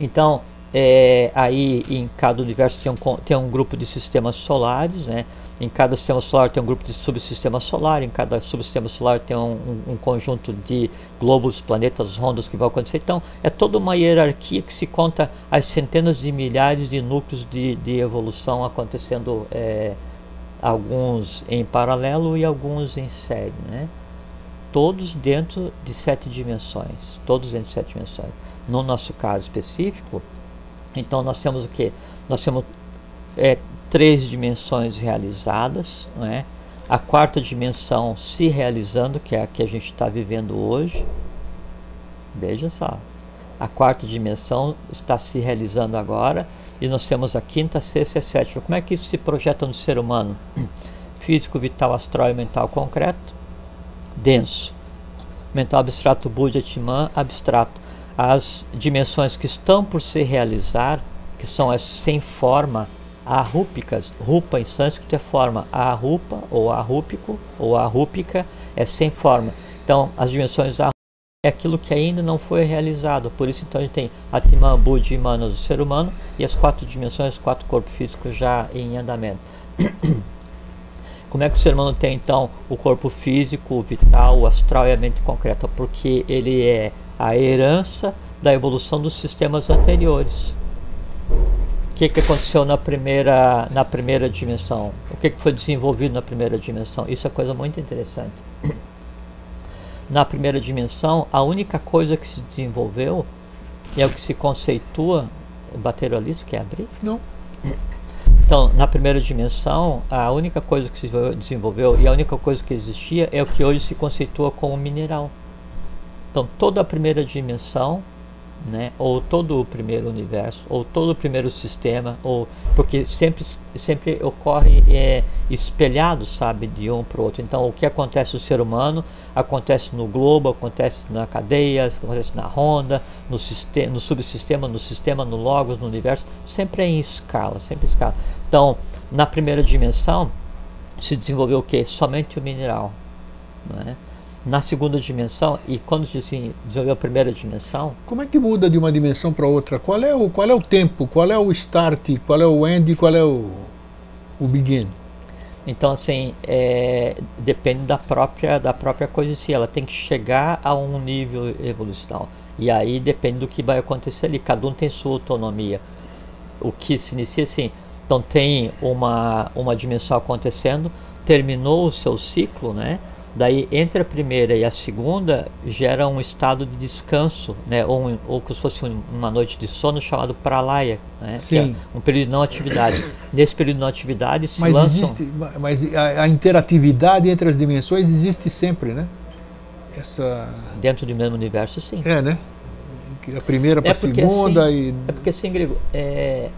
Então, é, aí em cada universo tem um, tem um grupo de sistemas solares, né? Em cada sistema solar tem um grupo de subsistemas solar, em cada subsistema solar tem um, um, um, conjunto de globos, planetas, rondas que vão acontecer. Então, é toda uma hierarquia que se conta as centenas de milhares de núcleos de, de evolução acontecendo, é, alguns em paralelo e alguns em série, né? Todos dentro de sete dimensões, todos dentro de sete dimensões. No nosso caso específico, então nós temos o que? Nós temos é, três dimensões realizadas, não é? a quarta dimensão se realizando, que é a que a gente está vivendo hoje. Veja só, a quarta dimensão está se realizando agora e nós temos a quinta, sexta e sétima. Como é que isso se projeta no ser humano? Físico, vital, astral e mental concreto, denso. Mental abstrato, Buddha, Timã, abstrato. As dimensões que estão por se realizar, que são as sem forma, arrúpicas, rupa em sânscrito é forma, arrupa ou arrúpico ou arrúpica é sem forma. Então, as dimensões é aquilo que ainda não foi realizado. Por isso, então, a gente tem e Mana do ser humano e as quatro dimensões, quatro corpos físicos já em andamento. Como é que o ser humano tem, então, o corpo físico, o vital, o astral e a mente concreta? Porque ele é a herança da evolução dos sistemas anteriores. O que, que aconteceu na primeira, na primeira dimensão? O que, que foi desenvolvido na primeira dimensão? Isso é coisa muito interessante. Na primeira dimensão, a única coisa que se desenvolveu é o que se conceitua. Bateram ali, você quer abrir? Não. Então, na primeira dimensão, a única coisa que se desenvolveu e a única coisa que existia é o que hoje se conceitua como mineral. Então, toda a primeira dimensão né? ou todo o primeiro universo, ou todo o primeiro sistema, ou porque sempre, sempre ocorre é, espelhado, sabe, de um para o outro. Então, o que acontece no ser humano acontece no globo, acontece na cadeia, acontece na ronda, no, sistema, no subsistema, no sistema, no logos, no universo, sempre é em escala, sempre em escala. Então, na primeira dimensão se desenvolveu o que? Somente o mineral, não é? Na segunda dimensão e quando assim, desenvolveu a primeira dimensão. Como é que muda de uma dimensão para outra? Qual é o qual é o tempo? Qual é o start? Qual é o end? Qual é o o begin? Então assim é, depende da própria da própria coisa em si. Ela tem que chegar a um nível evolucional e aí depende do que vai acontecer ali. Cada um tem sua autonomia. O que se inicia assim. Então tem uma uma dimensão acontecendo, terminou o seu ciclo, né? Daí, entre a primeira e a segunda, gera um estado de descanso, né? ou, um, ou como se fosse uma noite de sono chamado pralaya, né? que é um período de não atividade. Nesse período de não atividade se mas lançam... Existe, mas a, a, interatividade entre as dimensões existe sempre, né? Essa... Dentro do mesmo universo, sim. É, né? A primeira para é a segunda assim, e... É porque, assim, Grego, é,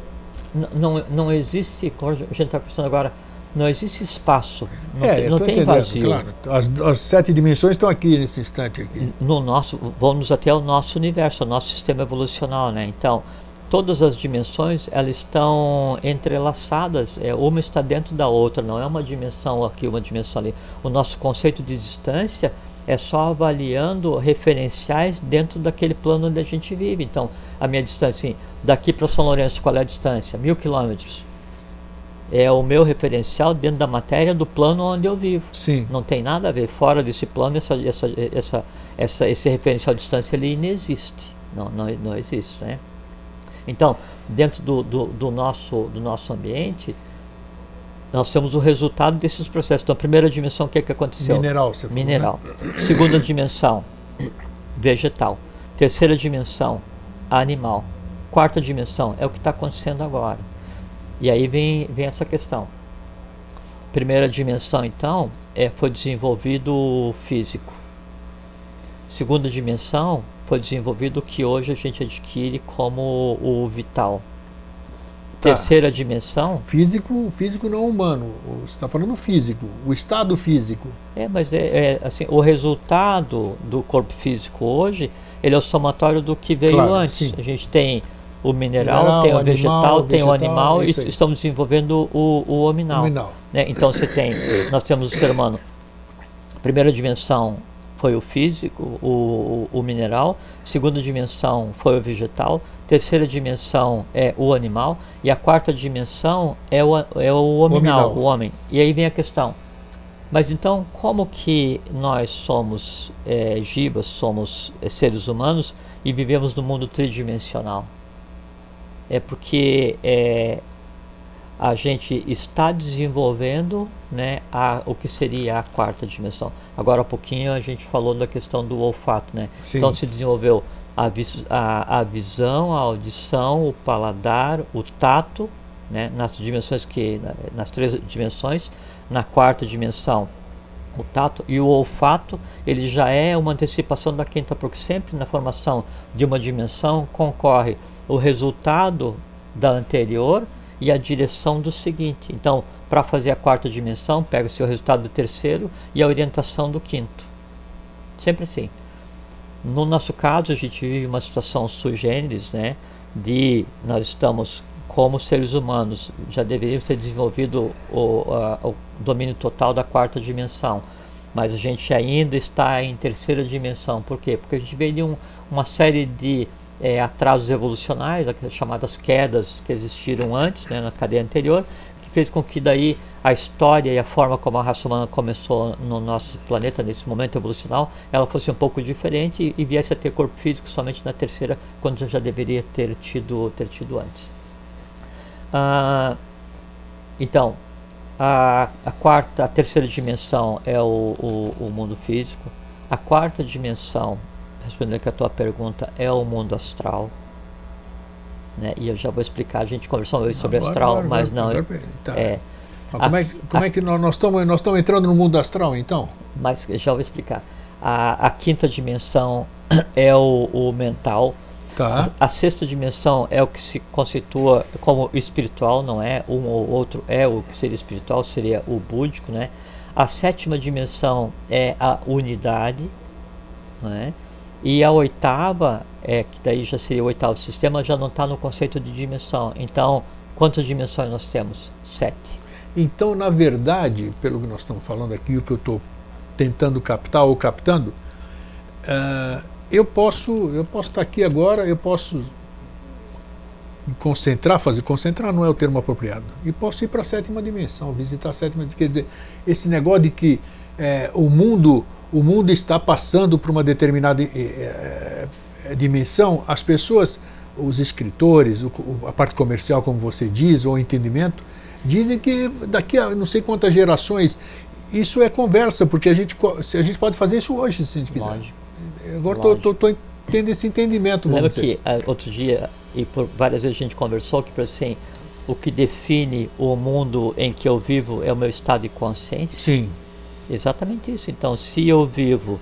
não, não existe, como a gente está pensando agora, não existe espaço, não é, tem, não tem vazio. Claro, as, as, sete dimensões estão aqui nesse instante aqui. No nosso, vamos até o nosso universo, o nosso sistema evolucional, né? Então, todas as dimensões elas estão entrelaçadas, é, uma está dentro da outra, não é uma dimensão aqui, uma dimensão ali. O nosso conceito de distância é só avaliando referenciais dentro daquele plano onde a gente vive. Então, a minha distância, assim, daqui para São Lourenço, qual é a distância? Mil quilômetros. É o meu referencial dentro da matéria do plano onde eu vivo. Sim. Não tem nada a ver. Fora desse plano, essa, essa, essa, essa, esse referencial de distância ele inexiste. Não, não, não existe. Né? Então, dentro do, do, do, nosso, do nosso ambiente, nós temos o resultado desses processos. Então, a primeira dimensão, o que, é que aconteceu? Mineral, você falou, Mineral. Né? Segunda dimensão, vegetal. Terceira dimensão, animal. Quarta dimensão é o que está acontecendo agora. E aí vem, vem essa questão. Primeira dimensão, então, é, foi desenvolvido o físico. Segunda dimensão foi desenvolvido o que hoje a gente adquire como o vital. Tá. Terceira dimensão. Físico, físico não humano. Você está falando físico, o estado físico. É, mas é, é, assim, o resultado do corpo físico hoje, ele é o somatório do que veio claro, antes. Sim. A gente tem o mineral, mineral tem o, o vegetal, animal, tem o animal e estamos desenvolvendo o, o hominal. hominal. Né? Então você tem, nós temos o ser humano. Primeira dimensão foi o físico, o, o, o mineral. Segunda dimensão foi o vegetal terceira dimensão é o animal e a quarta dimensão é o, é o hominal, o homem. E aí vem a questão. Mas então, como que nós somos é, gibas, somos é, seres humanos e vivemos no mundo tridimensional? É porque é, a gente está desenvolvendo né, a, o que seria a quarta dimensão. Agora há pouquinho a gente falou da questão do olfato. Né? Então se desenvolveu a, vis, a, a visão, a audição, o paladar, o tato, né, nas dimensões que nas três dimensões, na quarta dimensão o tato e o olfato ele já é uma antecipação da quinta porque sempre na formação de uma dimensão concorre o resultado da anterior e a direção do seguinte. Então, para fazer a quarta dimensão, pega-se o resultado do terceiro e a orientação do quinto. Sempre assim. No nosso caso, a gente vive uma situação sui generis, né? De nós estamos como seres humanos já deveríamos ter desenvolvido o, a, o domínio total da quarta dimensão, mas a gente ainda está em terceira dimensão. Por quê? Porque a gente de um, uma série de é, atrasos evolucionais, as chamadas quedas que existiram antes, né, na cadeia anterior, que fez com que daí a história e a forma como a raça humana começou no nosso planeta nesse momento evolucional, ela fosse um pouco diferente e, viesse a ter corpo físico somente na terceira, quando já deveria ter tido, ter tido antes. Ah, então, a, a, quarta, a terceira dimensão é o, o, o, mundo físico. A quarta dimensão, respondendo aqui a tua pergunta, é o mundo astral. Né? E eu já vou explicar, a gente conversou hoje sobre agora, astral, agora, mas não. Agora, tá. é, como, é, como a, é que nós estamos nós estamos entrando no mundo astral, então? Mas já vou explicar. A, a quinta dimensão é o, o mental. Tá. A, a, sexta dimensão é o que se constitua como espiritual, não é? Um ou outro é o que seria espiritual, seria o búdico, né? A sétima dimensão é a unidade, né? E a oitava, é que daí já seria o oitavo sistema, já não está no conceito de dimensão. Então, quantas dimensões nós temos? Sete. Então, na verdade, pelo que nós estamos falando aqui, o que eu estou tentando captar ou captando, uh, eu posso eu posso estar aqui agora, eu posso me concentrar, fazer concentrar não é o termo apropriado, e posso ir para a sétima dimensão, visitar a sétima. Quer dizer, esse negócio de que é, o mundo o mundo está passando por uma determinada é, é, dimensão, as pessoas, os escritores, o, a parte comercial, como você diz, ou o entendimento, Dizem que daqui a não sei quantas gerações isso é conversa, porque a gente, a gente pode fazer isso hoje, se a gente quiser. Lógico. Agora estou tendo esse entendimento. Lembra dizer. que uh, outro dia, e por várias vezes a gente conversou, que assim, o que define o mundo em que eu vivo é o meu estado de consciência? Sim. Exatamente isso. Então, se eu vivo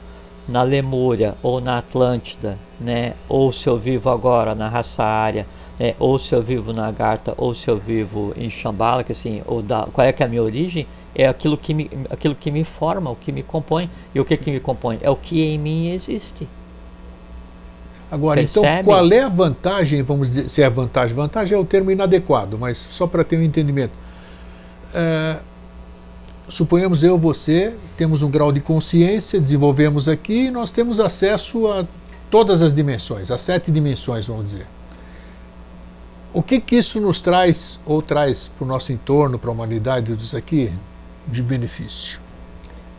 na Lemúria ou na Atlântida, né, ou se eu vivo agora na raça área, é, ou se eu vivo na Garta, ou se eu vivo em Xambala, que assim, ou da, qual é que é a minha origem, é aquilo que me, aquilo que me forma, o que me compõe. E o que, que me compõe? É o que em mim existe. Agora, Percebe? então, qual é a vantagem, vamos dizer, se é vantagem, vantagem é o termo inadequado, mas só para ter um entendimento. É, suponhamos eu, você, temos um grau de consciência, desenvolvemos aqui, e nós temos acesso a todas as dimensões, as sete dimensões, vamos dizer. O que, que isso nos traz, ou traz para o nosso entorno, para a humanidade, disso aqui, de benefício?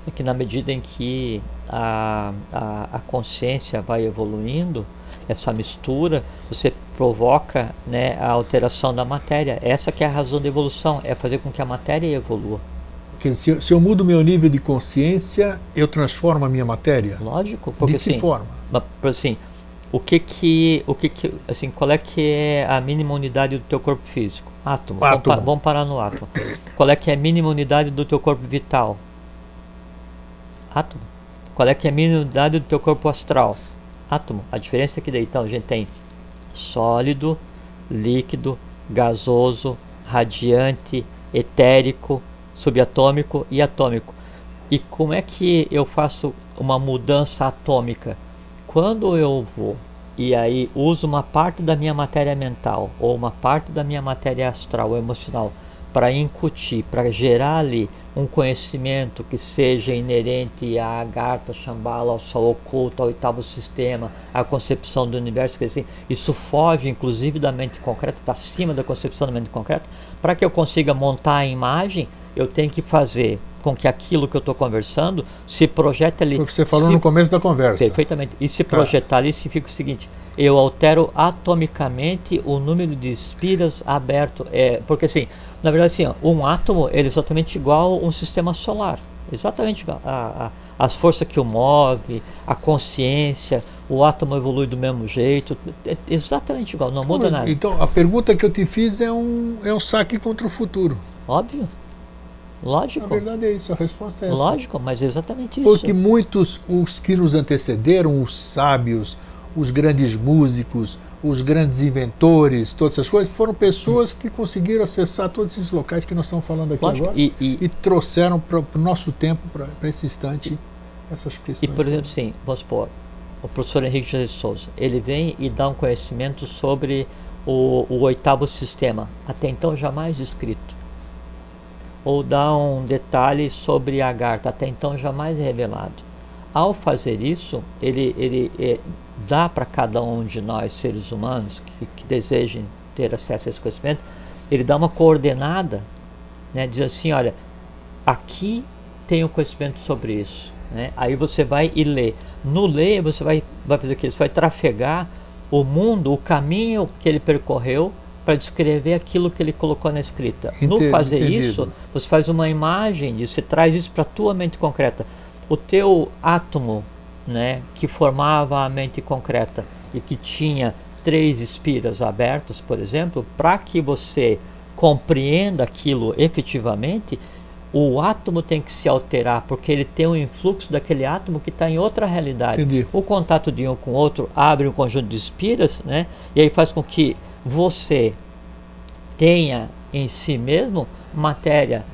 É que na medida em que a, a, a consciência vai evoluindo, essa mistura, você provoca né, a alteração da matéria. Essa que é a razão da evolução, é fazer com que a matéria evolua. Porque se, se eu mudo meu nível de consciência, eu transformo a minha matéria? Lógico, porque de que assim, forma? Assim, o que que, o que que, assim, qual é que é a mínima unidade do teu corpo físico? Átomo. átomo. Vamos, vamos parar no átomo. Qual é que é a mínima unidade do teu corpo vital? Átomo. Qual é que é a mínima unidade do teu corpo astral? Átomo. A diferença é que daí então a gente tem sólido, líquido, gasoso, radiante, etérico, subatômico e atômico. E como é que eu faço uma mudança atômica? Quando eu vou e aí uso uma parte da minha matéria mental ou uma parte da minha matéria astral ou emocional para incutir, para gerar ali um conhecimento que seja inerente à Agartha, Shambhala, ao Sol oculto, ao oitavo sistema, à concepção do universo, que assim, isso foge inclusive da mente concreta, está acima da concepção da mente concreta. Para que eu consiga montar a imagem, eu tenho que fazer com que aquilo que eu estou conversando se projete ali. Foi o que você falou se, no começo da conversa. Perfeitamente. E se projetar ali significa o seguinte: eu altero atomicamente o número de espiras aberto. É, porque assim, na verdade, assim, um átomo é exatamente igual a um sistema solar. Exatamente igual. A, a, as forças que o move, a consciência, o átomo evolui do mesmo jeito. É exatamente igual, não muda nada. Então, a pergunta que eu te fiz é um, é um saque contra o futuro. Óbvio. Lógico. Na verdade é isso, a resposta é essa. Lógico, mas é exatamente isso. Porque muitos, os que nos antecederam, os sábios, os grandes músicos, os grandes inventores, todas essas coisas, foram pessoas que conseguiram acessar todos esses locais que nós estamos falando aqui Lógico, agora e, e, e trouxeram para o nosso tempo, para esse instante, essas questões. E, por exemplo, sim, vamos supor, o professor Henrique José de Souza, ele vem e dá um conhecimento sobre o, o oitavo sistema, até então jamais escrito. Ou dá um detalhe sobre Agartha, até então jamais revelado. Ao fazer isso, ele, ele, ele dá para cada um de nós, seres humanos, que, que, desejem ter acesso a esse conhecimento, ele dá uma coordenada, né, diz assim, olha, aqui tem um conhecimento sobre isso. Né? Aí você vai e lê. No ler, você vai, vai fazer o que? Você vai trafegar o mundo, o caminho que ele percorreu para descrever aquilo que ele colocou na escrita. Entendi, no fazer entendido. isso, você faz uma imagem disso, você traz isso para a tua mente concreta. O teu átomo né, que formava a mente concreta e que tinha três espiras abertas, por exemplo, para que você compreenda aquilo efetivamente, o átomo tem que se alterar, porque ele tem um influxo daquele átomo que está em outra realidade. Entendi. O contato de um com o outro abre um conjunto de espiras, né? E aí faz com que você tenha em si mesmo matéria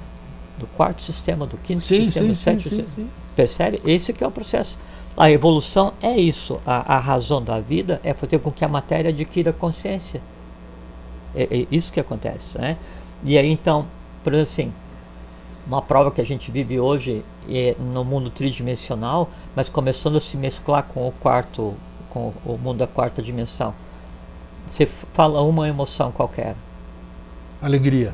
do quarto sistema, do quinto sim, sistema, do sétimo sistema. Percebe? Esse que é o processo. A evolução é isso. A, a razão da vida é fazer com que a matéria adquira consciência. É, é isso que acontece. Né? E aí, então, por exemplo, assim, uma prova que a gente vive hoje é no mundo tridimensional, mas começando a se mesclar com o quarto, com o mundo da quarta dimensão. Você fala uma emoção qualquer. Alegria.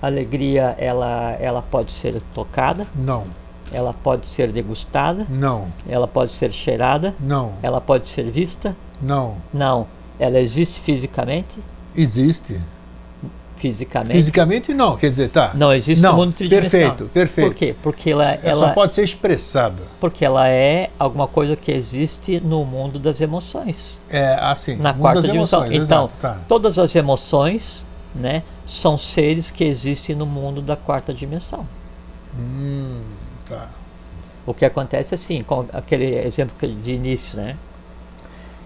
Alegria, ela, ela pode ser tocada? Não. Ela pode ser degustada? Não. Ela pode ser cheirada? Não. Ela pode ser vista? Não. Não. Ela existe fisicamente? Existe. Fisicamente? Fisicamente não, quer dizer, tá. Não existe não. no mundo tridimensional. Perfeito, perfeito. Por quê? Porque ela, ela, ela só pode ser expressada. Porque ela é alguma coisa que existe no mundo das emoções. É, assim, na quarta dimensão. Emoções, então, exato, tá. todas as emoções, né, são seres que existem no mundo da quarta dimensão. Hum. Tá. O que acontece é assim, com aquele exemplo de início, né?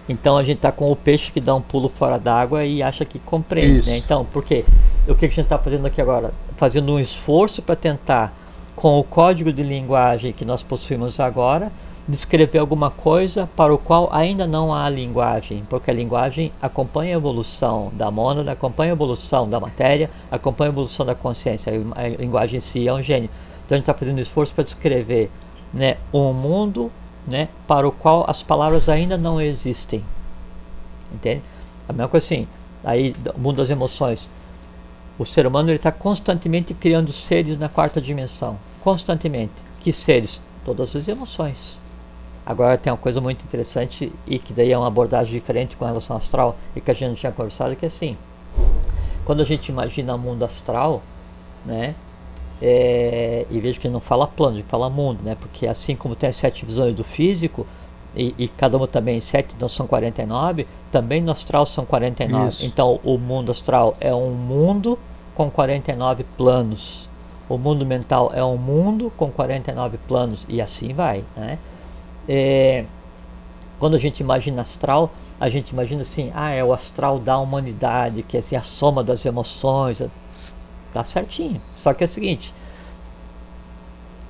Então a gente está com o peixe que dá um pulo fora d'água e acha que compreende, né? Então, por quê? O que a gente está fazendo aqui agora? Fazendo um esforço para tentar, com o código de linguagem que nós possuímos agora, descrever alguma coisa para o qual ainda não há linguagem, porque a linguagem acompanha a evolução da mônada, acompanha a evolução da matéria, acompanha a evolução da consciência. A linguagem em si é um gênio. Então a gente está fazendo esforço para descrever né, um mundo né, para o qual as palavras ainda não existem. Entende? A mesma coisa assim, aí o mundo das emoções. O ser humano está constantemente criando seres na quarta dimensão. Constantemente. Que seres? Todas as emoções. Agora tem uma coisa muito interessante e que daí é uma abordagem diferente com relação ao astral e que a gente não tinha conversado, que é assim. Quando a gente imagina o mundo astral, né? É, e veja que não fala plano, ele fala mundo, né? Porque assim como tem as sete visões do físico, e, e cada uma também sete, então são 49, também no astral são 49. Isso. Então o mundo astral é um mundo com 49 planos. O mundo mental é um mundo com 49 planos e assim vai, né? É, quando a gente imagina astral, a gente imagina assim, ah, é o astral da humanidade, que é assim, a soma das emoções. Tá certinho. Só que é o seguinte,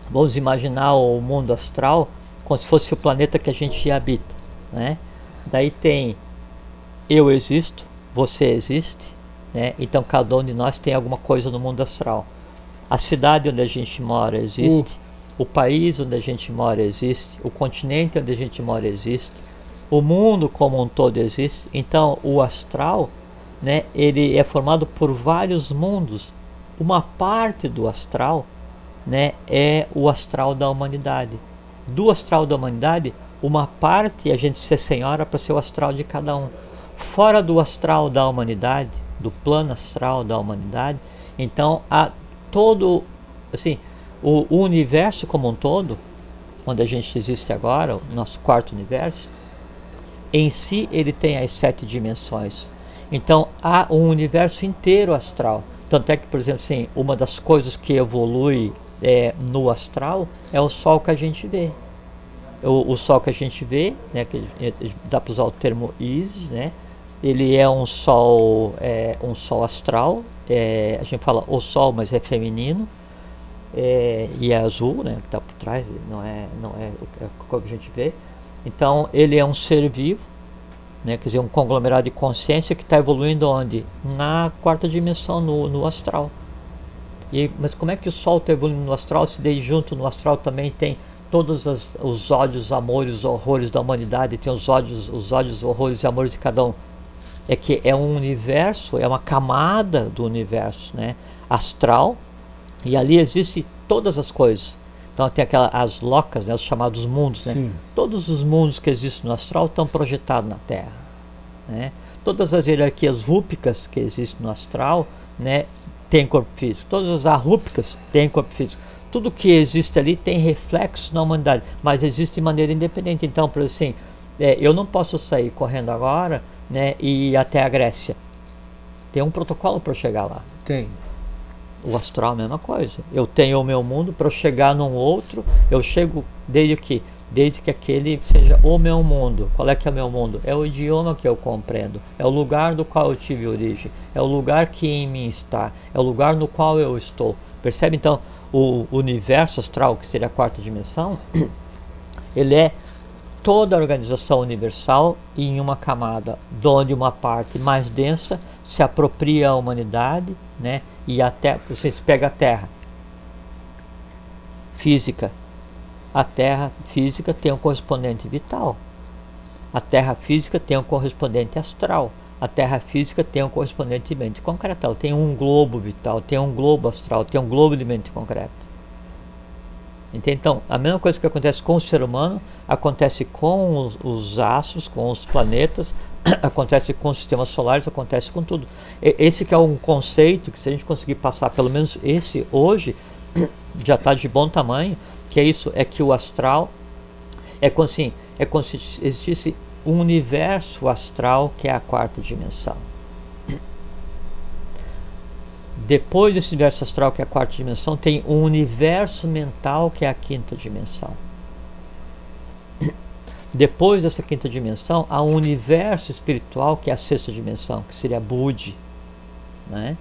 vamos imaginar o mundo astral como se fosse o planeta que a gente habita, né? Daí tem eu existo, você existe, né? Então cada um de nós tem alguma coisa no mundo astral. A cidade onde a gente mora existe, uh. o país onde a gente mora existe, o continente onde a gente mora existe, o mundo como um todo existe. Então o astral, né? Ele é formado por vários mundos. Uma parte do astral, né? É o astral da humanidade do astral da humanidade, uma parte a gente ser senhora para ser o astral de cada um. Fora do astral da humanidade, do plano astral da humanidade, então há todo, assim, o, o universo como um todo, onde a gente existe agora, o nosso quarto universo, em si ele tem as sete dimensões. Então há um universo inteiro astral. Tanto é que, por exemplo, assim, uma das coisas que evolui é, no astral é o sol que a gente vê. O, o sol que a gente vê, né, que dá para usar o termo Isis, né, ele é um sol, é, um sol astral, é, a gente fala o sol, mas é feminino, é, e é azul, né, que está por trás, não é, não é o que a gente vê. Então ele é um ser vivo, né, quer dizer, um conglomerado de consciência que está evoluindo onde? Na quarta dimensão, no, no astral. E, mas como é que o Sol está evoluindo no astral, se daí junto no astral também tem todos as, os ódios, amores, horrores da humanidade, tem os ódios, os ódios, horrores e amores de cada um. É que é um universo, é uma camada do universo, né? Astral, e ali existe todas as coisas. Então tem aquelas as locas, né, os chamados mundos, né? Todos os mundos que existem no astral estão projetados na Terra, né? Todas as hierarquias rúpicas que existem no astral, né, tem corpo físico. Todas as arrúpicas têm corpo físico. Tudo que existe ali tem reflexo na humanidade, mas existe de maneira independente. Então, por assim, é, eu não posso sair correndo agora né, e ir até a Grécia. Tem um protocolo para chegar lá. Tem. O astral é a mesma coisa. Eu tenho o meu mundo, para eu chegar num outro, eu chego desde que desde que aquele seja o meu mundo. Qual é que é o meu mundo? É o idioma que eu compreendo, é o lugar do qual eu tive origem, é o lugar que em mim está, é o lugar no qual eu estou. Percebe então o universo astral, que seria a quarta dimensão? Ele é toda a organização universal em uma camada, onde uma parte mais densa se apropria a humanidade, né? E até você pega a Terra, física, a Terra física tem um correspondente vital. A Terra física tem um correspondente astral. A Terra física tem um correspondente de mente concreta. Ela tem um globo vital, tem um globo astral, tem um globo de mente concreta. Então, a mesma coisa que acontece com o ser humano, acontece com os, os astros, com os planetas, acontece com sistemas solares, acontece com tudo. Esse que é um conceito que se a gente conseguir passar, pelo menos esse hoje, já está de bom tamanho, que é isso, é que o astral é como assim, é como se existisse um universo astral que é a quarta dimensão. Depois desse universo astral que é a quarta dimensão, tem um universo mental que é a quinta dimensão. Depois dessa quinta dimensão, há um universo espiritual que é a sexta dimensão, que seria Budi. Né?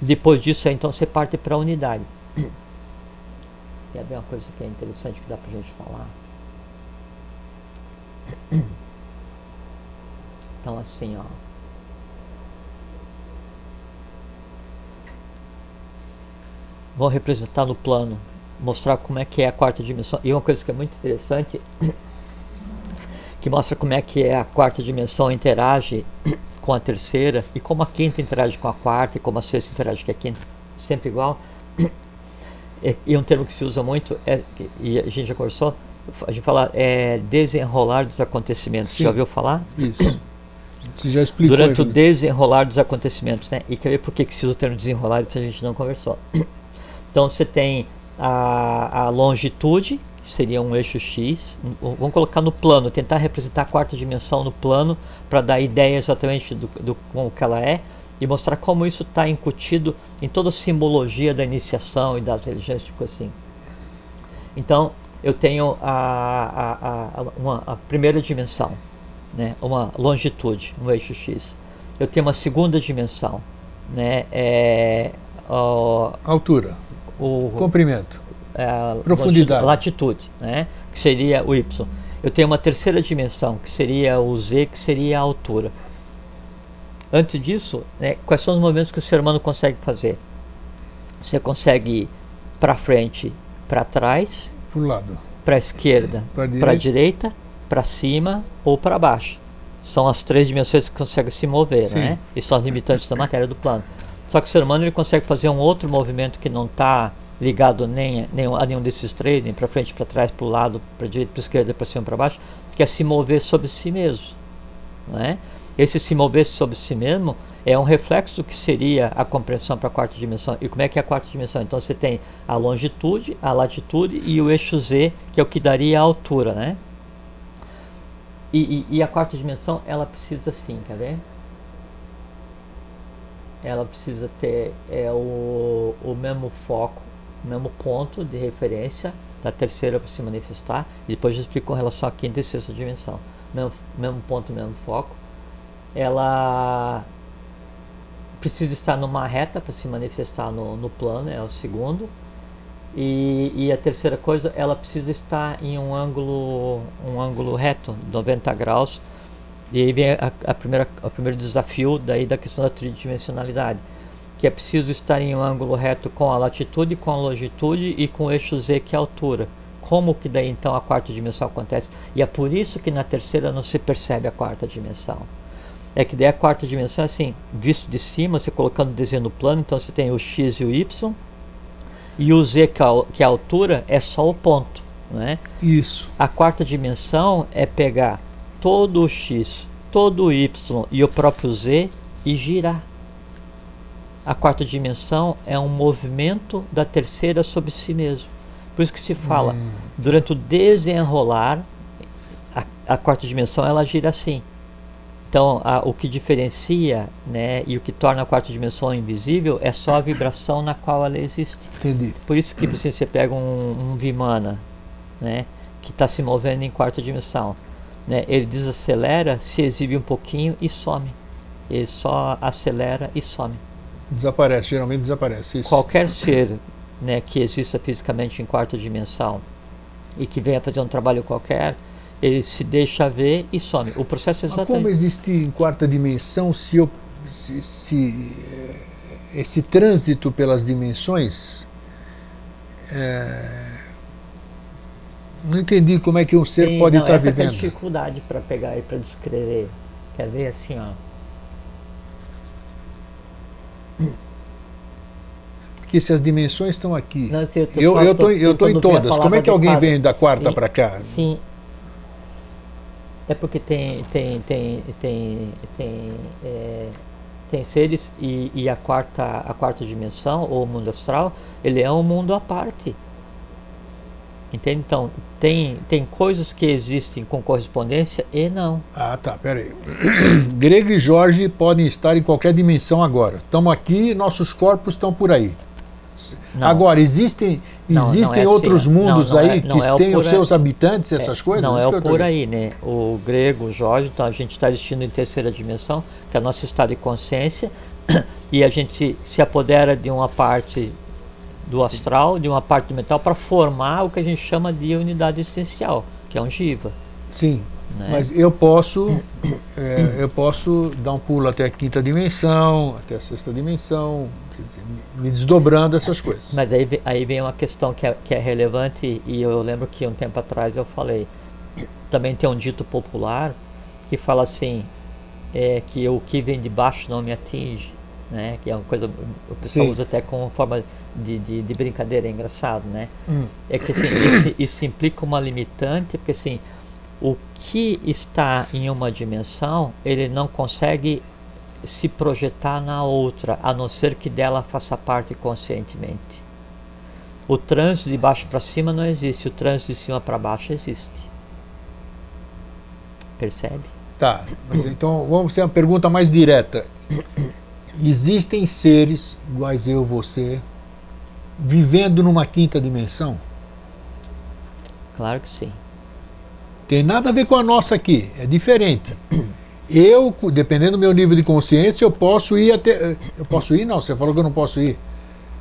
Depois disso, então, você parte para a unidade. E é bem uma coisa que é interessante que dá para a gente falar. Então assim, ó. Vou representar no plano, mostrar como é que é a quarta dimensão. E uma coisa que é muito interessante, que mostra como é que é a quarta dimensão interage com a terceira e como a quinta interage com a quarta e como a sexta interage com a quinta, sempre igual. E um termo que se usa muito é e a gente já conversou, a gente fala é desenrolar dos acontecimentos. Sim. Já ouviu falar? Isso. Você já explicou. Durante o desenrolar dos acontecimentos, né? E quer ver por que se usa o termo desenrolar isso a gente não conversou. Então você tem a, a longitude, seria um eixo X. Vamos colocar no plano, tentar representar a quarta dimensão no plano para dar ideia exatamente do, do como que ela é e mostrar como isso está incutido em toda a simbologia da iniciação e das religiões, tipo assim. Então, eu tenho a, a, a, uma, a primeira dimensão, né, uma longitude, um eixo X. Eu tenho uma segunda dimensão, né, é, altura o comprimento, é, profundidade, latitude, né? Que seria o y. Eu tenho uma terceira dimensão, que seria o z, que seria a altura. Antes disso, né, quais são os movimentos que o ser humano consegue fazer? Você consegue ir para frente, para trás, para lado, para esquerda, para a direita, para cima ou para baixo. São as três dimensões que conseguem se mover, Sim. né? E são as limitantes da matéria do plano. Só que o ser humano ele consegue fazer um outro movimento que não está ligado nem, nem a nenhum desses três, nem para frente, para trás, para o lado, para direita, para esquerda, para cima, para baixo, que é se mover sobre si mesmo. Não é? Esse se mover sobre si mesmo é um reflexo do que seria a compreensão para a quarta dimensão. E como é que é a quarta dimensão? Então você tem a longitude, a latitude e o eixo Z, que é o que daria a altura, né? E, e, e a quarta dimensão, ela precisa sim, quer ver? ela precisa ter é, o, o mesmo foco, mesmo ponto de referência da terceira para se manifestar, e depois eu explico com relação à quinta e sexta dimensão. Mesmo, mesmo ponto, mesmo foco. Ela precisa estar numa reta para se manifestar no, no plano, é o segundo. E, e, a terceira coisa, ela precisa estar em um ângulo, um ângulo reto, 90 graus, e aí vem a, a primeira, o primeiro desafio daí da questão da tridimensionalidade, que é preciso estar em um ângulo reto com a latitude, com a longitude e com o eixo z, que é a altura. Como que daí então a quarta dimensão acontece? E é por isso que na terceira não se percebe a quarta dimensão. É que daí a quarta dimensão é assim, visto de cima, você colocando o desenho no plano, então você tem o x e o y, e o z, que é a, que é a altura, é só o ponto. Né? Isso. A quarta dimensão é pegar todo o x, todo o y e o próprio z e girar. A quarta dimensão é um movimento da terceira sobre si mesmo. Por isso que se fala, hum. durante o desenrolar, a, a, quarta dimensão ela gira assim. Então, a, o que diferencia né, e o que torna a quarta dimensão invisível é só a vibração na qual ela existe. Entendi. Por isso que assim, você pega um, um Vimana, né, que está se movendo em quarta dimensão né, ele desacelera, se exibe um pouquinho e some. Ele só acelera e some. Desaparece, geralmente desaparece. Isso. Qualquer ser né, que exista fisicamente em quarta dimensão e que venha fazer um trabalho qualquer, ele se deixa ver e some. O processo é exatamente. Mas como existe em quarta dimensão se, eu, se, se eh, esse trânsito pelas dimensões é, não entendi como é que um ser Sim, pode não, estar essa vivendo. Essa dificuldade para pegar e para descrever. Quer ver assim, ó. Que se as dimensões estão aqui. Não, eu, tô, eu, eu, tô, eu tô em todas. Como é que alguém vem da quarta para cá? Sim. É porque tem tem tem tem tem, é, tem seres e, e a quarta a quarta dimensão ou o mundo astral ele é um mundo à parte Entende? Então, tem, tem coisas que existem com correspondência e não. Ah, tá, peraí. Grego e Jorge podem estar em qualquer dimensão agora. Estamos aqui, nossos corpos estão por aí. Não. Agora, existem, existem não, não é outros assim, mundos aí é, que é têm os seus habitantes, é, essas coisas? Não é o por aí, né? O grego, o Jorge, então a gente está existindo em terceira dimensão, que é o nosso estado de consciência, e a gente se apodera de uma parte do astral, de uma parte do metal, para formar o que a gente chama de unidade essencial, que é um jiva. Sim. Né? Mas eu posso, é, eu posso dar um pulo até a quinta dimensão, até a sexta dimensão, dizer, me desdobrando essas coisas. Mas aí, aí vem uma questão que é, que é relevante e eu lembro que um tempo atrás eu falei, também tem um dito popular que fala assim, é, que o que vem de baixo não me atinge. Né? Que é uma coisa o pessoal Sim. usa até como forma de, de, de, brincadeira, é engraçado, né? Hum. É que assim, isso, isso implica uma limitante, porque assim, o que está em uma dimensão, ele não consegue se projetar na outra, a não ser que dela faça parte conscientemente. O trânsito de baixo para cima não existe, o trânsito de cima para baixo existe. Percebe? Tá, mas então vamos ter uma pergunta mais direta. Existem seres iguais eu, você, vivendo numa quinta dimensão? Claro que sim. Tem nada a ver com a nossa aqui, é diferente. Eu, dependendo do meu nível de consciência, eu posso ir até. Eu posso ir? Não, você falou que eu não posso ir.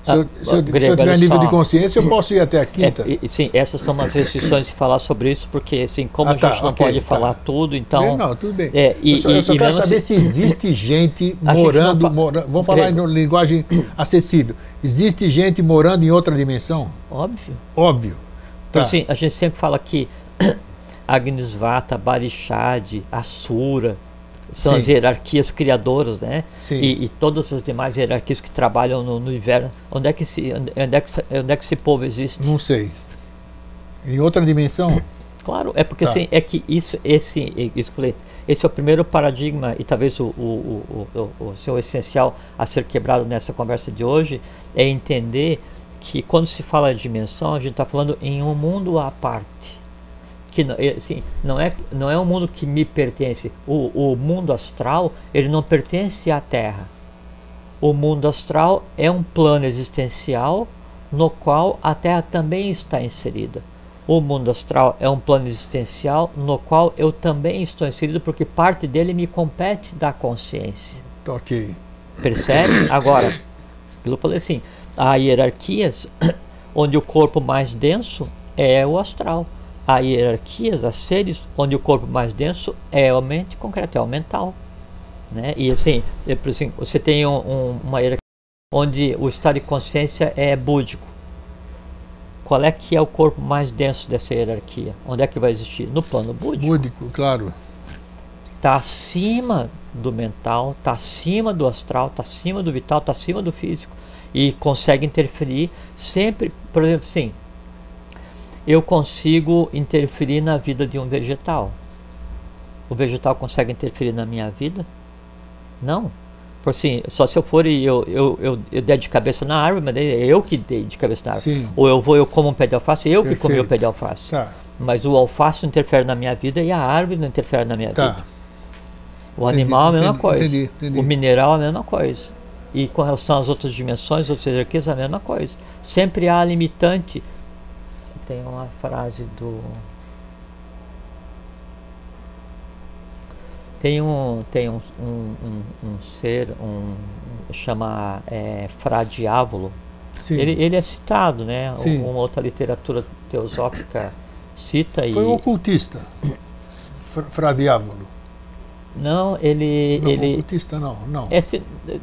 Se, eu, ah, se, eu, Grego, se eu tiver nível só. de consciência, eu posso ir até a quinta. É, e, sim, essas são as restrições de falar sobre isso, porque assim, como ah, a gente tá, não okay, pode tá. falar tudo, então. Não, tudo bem. É, e, eu só, eu só quero saber assim, se existe gente morando. Gente mora, vamos falar Grego. em linguagem acessível. Existe gente morando em outra dimensão? Óbvio. Óbvio. Tá. Assim, a gente sempre fala que Agnisvata, Barishad, Asura, são Sim. as hierarquias criadoras, né? E, e, todas as demais hierarquias que trabalham no, no inverno. Onde é, que esse, onde, é que, onde é que esse povo existe? Não sei. Em outra dimensão? Claro, é porque tá. assim, é que isso, esse, esse é o primeiro paradigma e talvez o, o, o, o, o seu essencial a ser quebrado nessa conversa de hoje é entender que quando se fala de dimensão, a gente está falando em um mundo à parte que assim, não é não é um mundo que me pertence. O, o mundo astral ele não pertence à Terra. O mundo astral é um plano existencial no qual a Terra também está inserida. O mundo astral é um plano existencial no qual eu também estou inserido porque parte dele me compete da consciência. Ok. Percebe? Agora, pelo falei assim, há hierarquias onde o corpo mais denso é o astral há hierarquias, há seres onde o corpo mais denso é a mente concreta, é o mental. Né? E assim, é, assim você tem um, um, uma hierarquia onde o estado de consciência é búdico. Qual é que é o corpo mais denso dessa hierarquia? Onde é que vai existir? No plano búdico. Búdico, claro. Está acima do mental, está acima do astral, está acima do vital, está acima do físico. E consegue interferir sempre, por exemplo, sim, eu consigo interferir na vida de um vegetal. O vegetal consegue interferir na minha vida? Não. Por assim, só se eu for e eu, eu, eu, eu der de cabeça na árvore, mas é eu que dei de cabeça na árvore. Sim. Ou eu vou, eu como um pé de alface, eu Perfeito. que comi o pé de alface. Tá. Mas o alface interfere na minha vida e a árvore não interfere na minha tá. vida. O entendi, animal é a mesma entendi, coisa. Entendi, o mineral é a mesma coisa. E com relação às outras dimensões, outras hierarquias, é a mesma coisa. Sempre há limitante tem uma frase do. Tem um, tem um, um, um, um ser, um chama é, Fra Diávolo. Ele, ele é citado, né? Sim. Uma outra literatura teosófica cita Foi e. Foi um ocultista, Fra Diávolo. Não, ele. Não, ele ocultista não, não. É,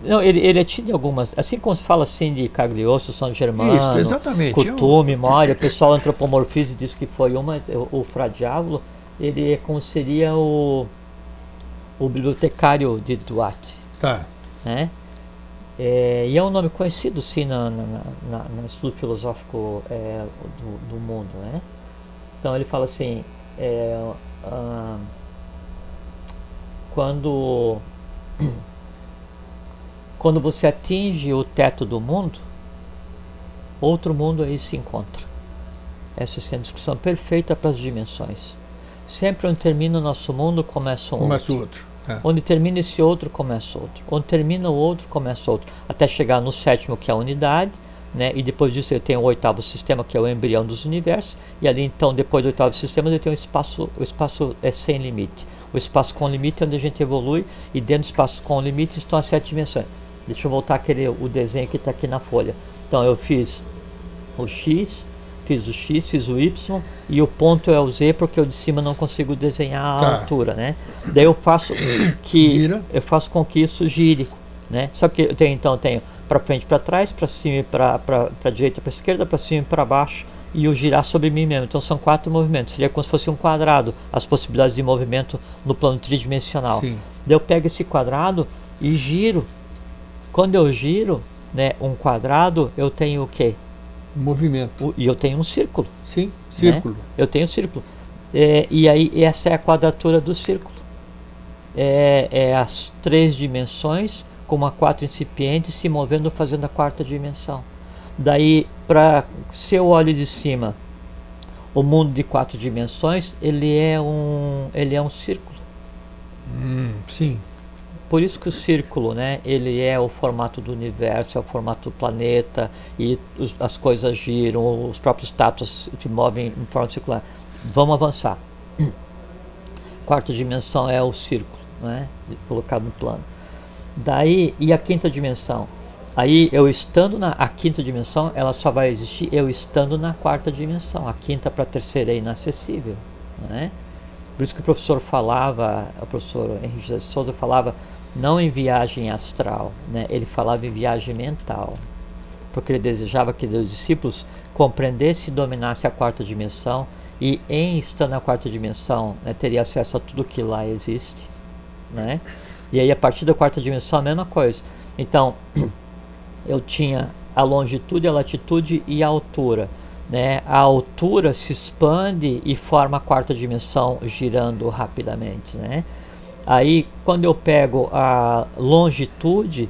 não, ele, ele é tido algumas. Assim como se fala assim de Cagliostro, São Germano, Isso, exatamente. Cutume, Moria, o pessoal antropomorfiza e diz que foi uma. O, o Fra Diávolo, ele é como seria o, o bibliotecário de Duarte. Tá. Né? É, e é um nome conhecido, sim, na, na, na, no estudo filosófico é, do, do, mundo, né? Então ele fala assim. É, uh, quando quando você atinge o teto do mundo, outro mundo aí se encontra. Essa é a descrição perfeita para as dimensões. Sempre onde termina o nosso mundo, começa um começa outro. outro. É. Onde termina esse outro, começa outro. Onde termina o outro, começa outro. Até chegar no sétimo, que é a unidade, né? e depois disso ele tem o oitavo sistema, que é o embrião dos universos, e ali então, depois do oitavo sistema, ele tem um espaço, o espaço é sem limite. O espaço com limite é onde a gente evolui e dentro do espaço com limite estão as sete dimensões. Deixa eu voltar aquele o desenho que está aqui na folha. Então eu fiz o X, fiz o x, fiz o y e o ponto é o z porque eu de cima não consigo desenhar a tá. altura, né? Daí eu faço que Gira. eu faço com que isso gire, né? Só que eu tenho então eu tenho para frente, para trás, para cima para para direita, para esquerda, para cima e para baixo e o girar sobre mim mesmo. Então são quatro movimentos. Seria como se fosse um quadrado, as possibilidades de movimento no plano tridimensional. Sim. Daí eu pego esse quadrado e giro. Quando eu giro, né, um quadrado, eu tenho o quê? Movimento. O, e eu tenho um círculo. Sim, né? círculo. Né? Eu tenho um círculo. É, e aí essa é a quadratura do círculo. É, é as três dimensões com uma quatro incipiente se movendo fazendo a quarta dimensão. Daí, para se eu olho de cima, o mundo de quatro dimensões, ele é um, ele é um círculo. Hum, sim. Por isso que o círculo, né, ele é o formato do universo, é o formato do planeta e os, as coisas giram, os próprios tatos se movem em forma circular. Vamos avançar. Quarta dimensão é o círculo, né, colocado no plano. Daí, e a quinta dimensão? Aí eu estando na a quinta dimensão, ela só vai existir eu estando na quarta dimensão. A quinta para a terceira é inacessível, né? Por isso que o professor falava, o professor Henrique de Souza falava não em viagem astral, né? ele falava em viagem mental, porque ele desejava que os discípulos compreendessem e dominassem a quarta dimensão e em estar na quarta dimensão né, teria acesso a tudo que lá existe, né? E aí a partir da quarta dimensão a mesma coisa. Então eu tinha a longitude, a latitude e a altura. Né? A altura se expande e forma a quarta dimensão girando rapidamente. Né? Aí, quando eu pego a longitude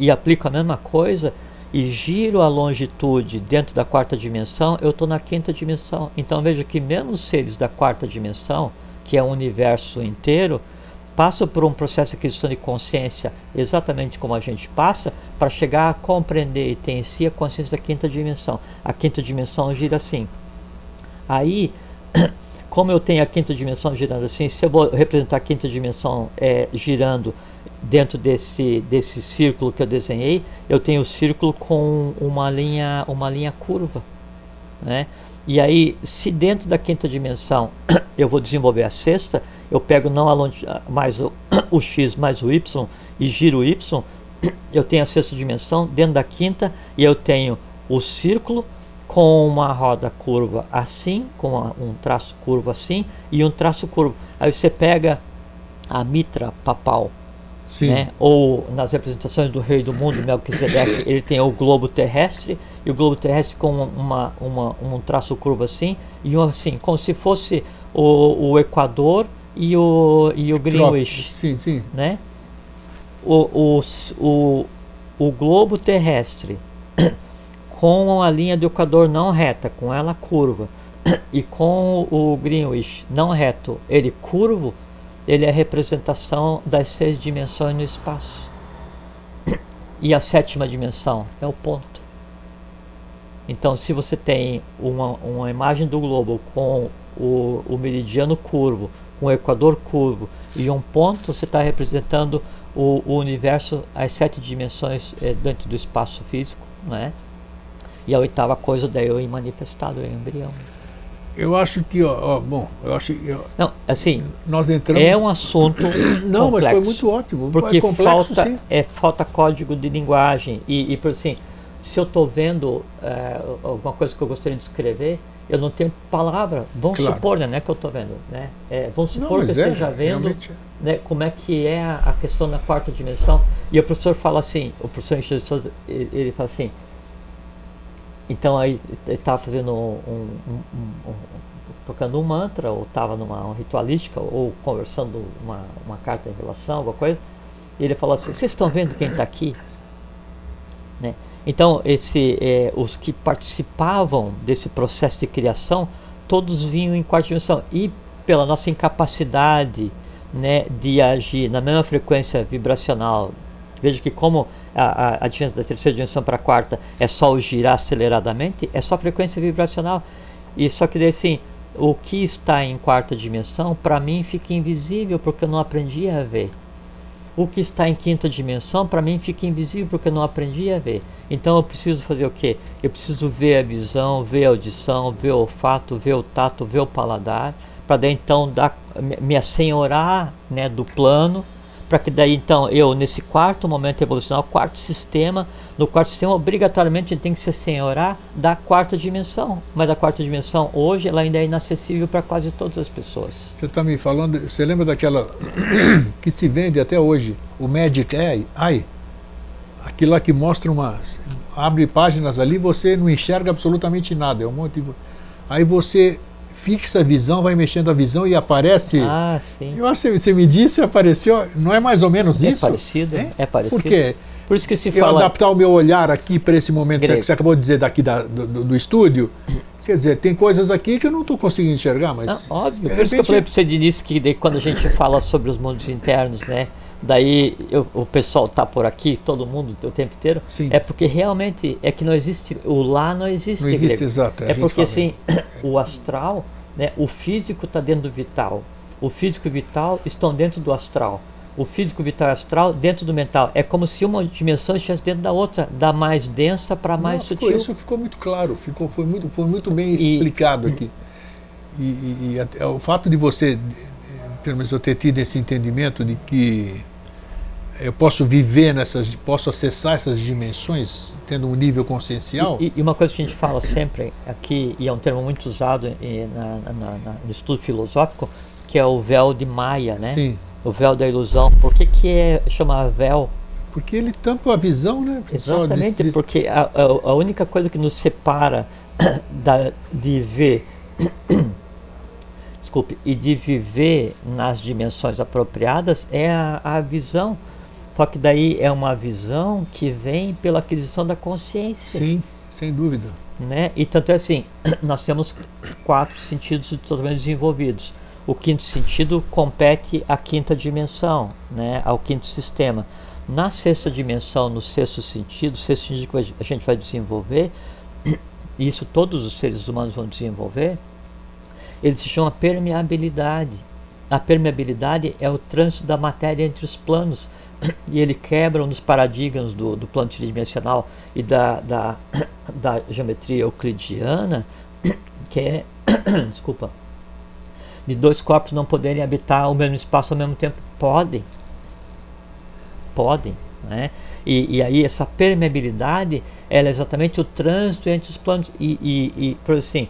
e aplico a mesma coisa e giro a longitude dentro da quarta dimensão, eu estou na quinta dimensão. Então veja que mesmo os seres da quarta dimensão, que é o universo inteiro, passam por um processo de aquisição de consciência exatamente como a gente passa para chegar a compreender e ter em si a consciência da quinta dimensão. A quinta dimensão gira assim. Aí como eu tenho a quinta dimensão girando assim, se eu vou representar a quinta dimensão é, girando dentro desse, desse círculo que eu desenhei, eu tenho o círculo com uma linha, uma linha curva. Né? E aí, se dentro da quinta dimensão eu vou desenvolver a sexta, eu pego não a mais o, o x mais o y e giro o y, eu tenho a sexta dimensão dentro da quinta e eu tenho o círculo com uma roda curva assim, com uma, um traço curvo assim e um traço curvo. Aí você pega a mitra papal, Sim. Né? ou nas representações do rei do mundo, Melquisedeque, ele tem o globo terrestre e o globo terrestre com uma, uma, um traço curvo assim e um assim, como se fosse o, o Equador e o, e o Greenwich. Sim, sim. Né? O, o, o, o globo terrestre com a linha do Equador não reta, com ela curva, e com o Greenwich não reto, ele curvo, ele é a representação das seis dimensões no espaço. E a sétima dimensão é o ponto. Então, se você tem uma, uma imagem do globo com o, o meridiano curvo, com o equador curvo e um ponto, você está representando o, o, universo, as sete dimensões é, dentro do espaço físico, não é? E a oitava coisa daí eu manifestado em embrião. Eu acho que, ó, ó bom, eu acho que. Não, assim. Nós entramos. É um assunto. Não, complexo, mas foi muito ótimo. Porque é complexo, falta, é, falta código de linguagem. E, e assim, se eu estou vendo é, alguma coisa que eu gostaria de escrever, eu não tenho palavra. Vamos claro. supor, né, né, que eu estou vendo. Né? É, vamos supor não, que eu é, esteja vendo é. né, como é que é a, a, questão da quarta dimensão. E o professor fala assim, o professor ele fala assim, então aí estava fazendo um, um, um, um, tocando um mantra, ou estava numa ritualística, ou conversando uma, uma carta de revelação, alguma coisa. E ele falou assim: Vocês estão vendo quem está aqui? Né? Então, esse, é, os que participavam desse processo de criação, todos vinham em quarta dimensão. E pela nossa incapacidade né, de agir na mesma frequência vibracional Veja que como a, a, diferença da terceira dimensão para a quarta é só o girar aceleradamente, é só frequência vibracional. E só que daí assim, o que está em quarta dimensão, para mim fica invisível porque eu não aprendi a ver. o que está em quinta dimensão para mim fica invisível porque eu não aprendi a ver. Então eu preciso fazer o quê? Eu preciso ver a visão, ver a audição, ver o olfato, ver o tato, ver o paladar, para daí então dar, me assenhorar né, do plano para que daí então eu nesse quarto momento evolucional, quarto sistema, no quarto sistema obrigatoriamente a gente tem que se senhorar da quarta dimensão, mas a quarta dimensão hoje ela ainda é inacessível para quase todas as pessoas. Você está me falando, você lembra daquela que se vende até hoje, o Magic Eye, Eye? Aquilo lá que mostra uma abre páginas ali, você não enxerga absolutamente nada, é um monte de Aí você fixa a visão, vai mexendo a visão e aparece. Ah, sim. Eu acho que você me disse, apareceu. Não é mais ou menos é isso? Parecido, é? é parecido. Por quê? Por isso que se eu fala. adaptar o meu olhar aqui para esse momento Grego. que você acabou de dizer daqui da, do, do, estúdio. Quer dizer, tem coisas aqui que eu não estou conseguindo enxergar, mas. Não, óbvio. Por isso que eu falei para você de início que daí, quando a gente fala sobre os mundos internos, né? Daí eu, o pessoal tá por aqui, todo mundo o tempo inteiro. Sim. É porque realmente é que não existe. O lá não existe. Não existe, exato. É porque assim, o astral né? O físico está dentro do vital. O físico e o vital estão dentro do astral. O físico, vital e astral dentro do mental. É como se uma dimensão estivesse dentro da outra, da mais densa para mais Não, sutil. Isso ficou muito claro, ficou, foi, muito, foi muito bem e, explicado aqui. E, e, e até, o fato de você, pelo menos eu ter tido esse entendimento de que eu posso viver nessas, posso acessar essas dimensões tendo um nível consciencial. E, e, uma coisa que a gente fala sempre aqui, e é um termo muito usado em, na, na, na, no estudo filosófico, que é o véu de Maia, né? Sim. O véu da ilusão. Por que, que é chamar véu? Porque ele tampa a visão, né? Exatamente, diz, porque a, a, a, única coisa que nos separa da, de ver desculpe, e de viver nas dimensões apropriadas é a, a visão só que daí é uma visão que vem pela aquisição da consciência. Sim, sem dúvida. Né? E tanto é assim, nós temos quatro sentidos totalmente desenvolvidos. O quinto sentido compete à quinta dimensão, né? ao quinto sistema. Na sexta dimensão, no sexto sentido, sexto sentido que a gente vai desenvolver, isso todos os seres humanos vão desenvolver, ele se chama permeabilidade. A permeabilidade é o trânsito da matéria entre os planos e ele quebra um dos paradigmas do, do plano tridimensional e da, da, da geometria euclidiana, que é, desculpa, de dois corpos não poderem habitar o mesmo espaço ao mesmo tempo. Podem. Podem. Né? E, e aí essa permeabilidade ela é exatamente o trânsito entre os planos. E, e, e por assim,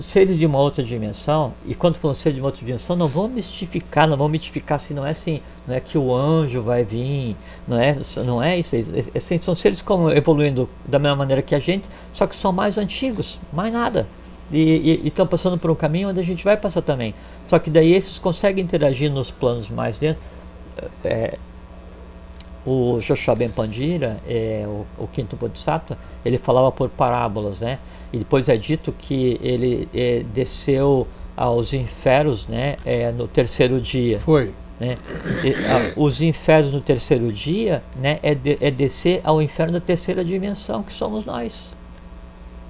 seres de uma outra dimensão, e quando falando seres de uma outra dimensão, não vão mistificar, não vão mitificar se não é assim, não é que o anjo vai vir, não é, não é isso, é, é, são seres como evoluindo da mesma maneira que a gente, só que são mais antigos, mais nada. E estão passando por um caminho onde a gente vai passar também. Só que daí esses conseguem interagir nos planos mais dentro. É, o Joshua Ben Pandira, é, o, o, quinto Bodhisattva, ele falava por parábolas, né? E depois é dito que ele é, desceu aos infernos, né? É, no terceiro dia. Foi. Né? E, a, os infernos no terceiro dia, né? É, de, é descer ao inferno da terceira dimensão, que somos nós.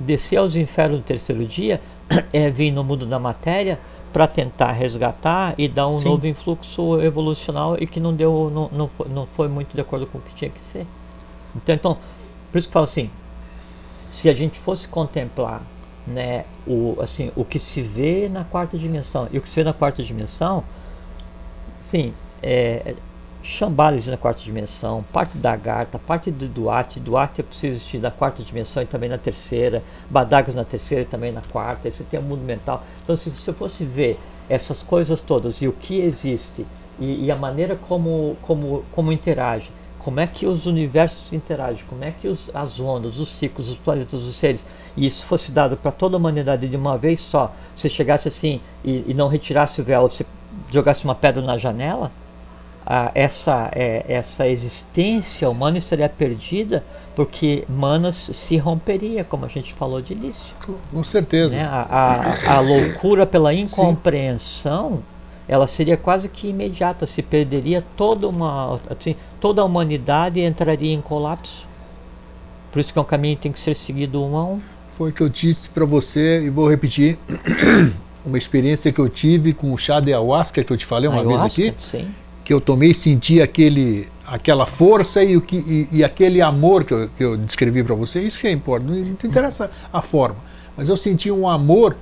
Descer aos infernos no terceiro dia é vir no mundo da matéria para tentar resgatar e dar um Sim. novo influxo evolucional e que não deu não, não, foi, não foi muito de acordo com o que tinha que ser. Então, então por isso que eu falo assim, se a gente fosse contemplar né, o, assim, o que se vê na quarta dimensão e o que se vê na quarta dimensão, sim, é, Chambales na quarta dimensão, parte da Garta, parte do Duarte. Duarte é possível existir na quarta dimensão e também na terceira. Badagas na terceira e também na quarta. Você tem o mundo mental. Então, se você fosse ver essas coisas todas e o que existe e, e a maneira como, como, como interage, como é que os universos interagem, como é que os, as ondas, os ciclos, os planetas, os seres, e isso fosse dado para toda a humanidade de uma vez só, você chegasse assim e, e não retirasse o véu, você jogasse uma pedra na janela, ah, essa, é, essa existência humana estaria perdida porque Manas se romperia, como a gente falou de início. Com certeza. Né? A, a, a, loucura pela incompreensão, Sim. Ela seria quase que imediata, se perderia toda uma, assim, toda a humanidade entraria em colapso. Por isso que é um caminho que tem que ser seguido um a um. Foi o que eu disse para você e vou repetir uma experiência que eu tive com o chá de ayahuasca que eu te falei uma ayahuasca, vez aqui. Sim que eu tomei senti aquele, aquela força e, o que, e, e aquele amor que eu, que eu descrevi para você, isso que é importante, não, não interessa a forma, mas eu senti um amor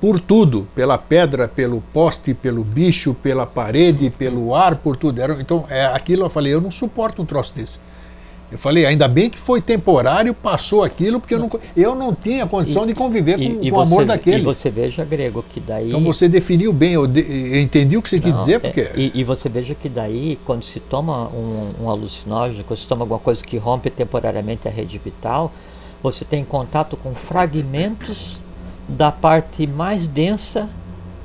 por tudo, pela pedra, pelo poste, pelo bicho, pela parede, pelo ar, por tudo. Era, então, é, aquilo eu falei, eu não suporto um troço desse. Eu falei, ainda bem que foi temporário, passou aquilo, porque eu não, eu não tinha condição e, de conviver e, com, e com o amor daquele. E você veja, Grego, que daí. Então você definiu bem, eu, de, eu entendi o que você não, quis dizer, porque. É, e, e, você veja que daí, quando se toma um, um alucinógeno, quando se toma alguma coisa que rompe temporariamente a rede vital, você tem contato com fragmentos da parte mais densa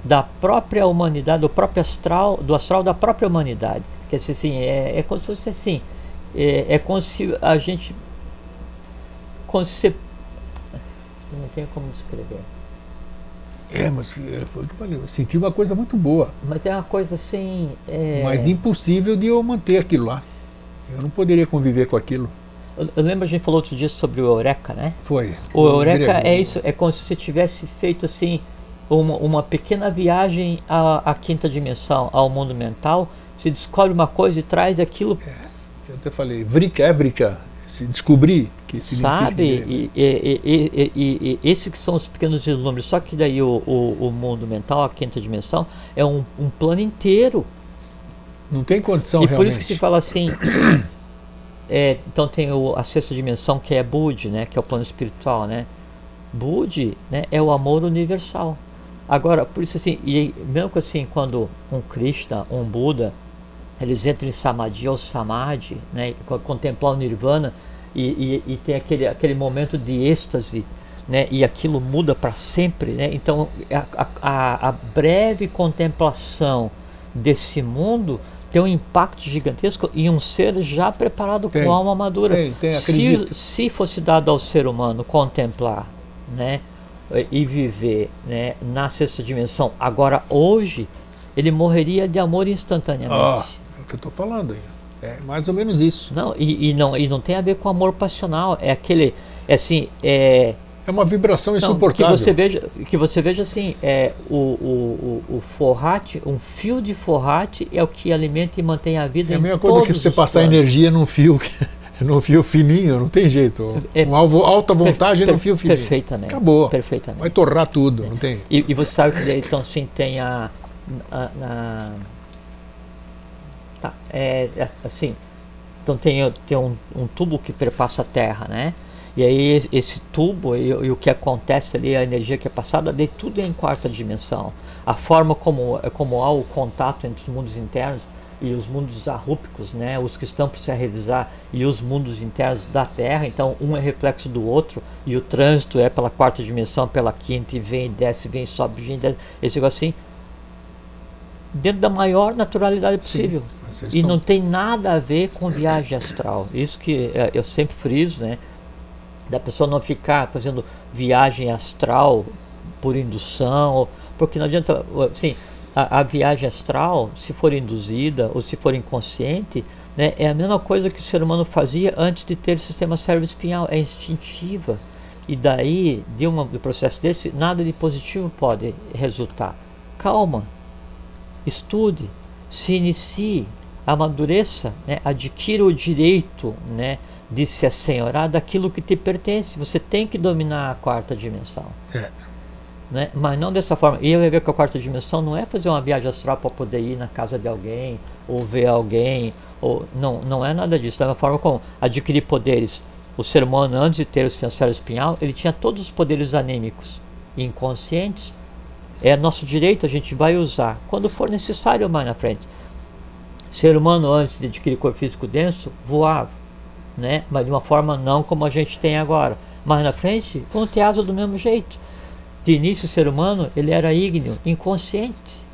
da própria humanidade, do próprio astral, do astral da própria humanidade. Que assim, é, é como se fosse assim é, é como se a gente. Como se você. Não tenho como descrever. É, mas é, foi o que eu falei, eu senti uma coisa muito boa. Mas é uma coisa assim. É... Mas impossível de eu manter aquilo lá. Eu não poderia conviver com aquilo. Eu, lembro a gente falou outro dia sobre o Eureka, né? Foi. O Eureka é isso, é como se você tivesse feito assim uma, uma pequena viagem à, à quinta dimensão, ao mundo mental. Você descobre uma coisa e traz aquilo é eu até falei, vrica é vrica, se descobrir que Sabe, e, e, e, e, esses que são os pequenos números, só que daí o, o, o, mundo mental, a quinta dimensão, é um, um plano inteiro. Não tem condição E realmente. por isso que se fala assim, é, então tem o, a sexta dimensão que é Bud, né, que é o plano espiritual, né? Bud, né, é o amor universal. Agora, por isso assim, e mesmo assim, quando um Krishna, um Buda, eles entram em Samadhi ou Samadhi, né, contemplar o Nirvana e, e, e, tem aquele, aquele momento de êxtase, né, e aquilo muda para sempre. Né, então, a, a, a, breve contemplação desse mundo tem um impacto gigantesco em um ser já preparado tem, com alma madura. Tem, tem, se, se fosse dado ao ser humano contemplar né, e viver né, na sexta dimensão, agora hoje, ele morreria de amor instantaneamente. Oh que eu estou falando aí. É mais ou menos isso. Não, e, e, não, e não tem a ver com amor passional. É aquele. É assim. É, é uma vibração insuportável. que você veja, que você veja assim, é, o, o, o, forrate, um fio de forrate é o que alimenta e mantém a vida. É a mesma coisa que você passar planos. energia num fio, num fio fininho, não tem jeito. É, um alvo, alta per, per, num fio fininho. Perfeitamente. Acabou. Perfeitamente. Vai torrar tudo, não tem. E, e você sabe que então assim tem a, a, a Tá, é, é, assim, então tem, tem um, um, tubo que perpassa a Terra, né? E aí esse tubo e, e, o que acontece ali, a energia que é passada, de tudo é em quarta dimensão. A forma como, como há o contato entre os mundos internos e os mundos arrúpicos, né, os que estão para se realizar, e os mundos internos da Terra. Então, um é reflexo do outro, e o trânsito é pela quarta dimensão, pela quinta, e vem, desce, vem, sobe, vem, desce. Esse negócio assim, dentro da maior naturalidade possível. Sim, e são... não tem nada a ver com viagem astral. Isso que é, eu sempre friso, né? Da pessoa não ficar fazendo viagem astral por indução, porque não adianta, assim, a, a viagem astral, se for induzida ou se for inconsciente, né, é a mesma coisa que o ser humano fazia antes de ter o sistema cérebro-espinhal, é instintiva. E daí, de, um processo desse, nada de positivo pode resultar. Calma, estude, se inicie, amadureça, né? adquira o direito né? De se assenhorar daquilo que te pertence. Você tem que dominar a quarta dimensão. É. Né? Mas não dessa forma. E eu ia ver que a quarta dimensão não é fazer uma viagem astral para poder ir na casa de alguém, ou ver alguém, ou não, não é nada disso. É uma forma como adquirir poderes. O ser humano, antes de ter o sensório espinhal, ele tinha todos os poderes anímicos inconscientes é nosso direito, a gente vai usar quando for necessário mais na frente. Ser humano, antes de adquirir corpo físico denso, voava, né? mas de uma forma não como a gente tem agora. Mais na frente, vão ter asa do mesmo jeito. De início, o ser humano ele era ígneo, inconsciente.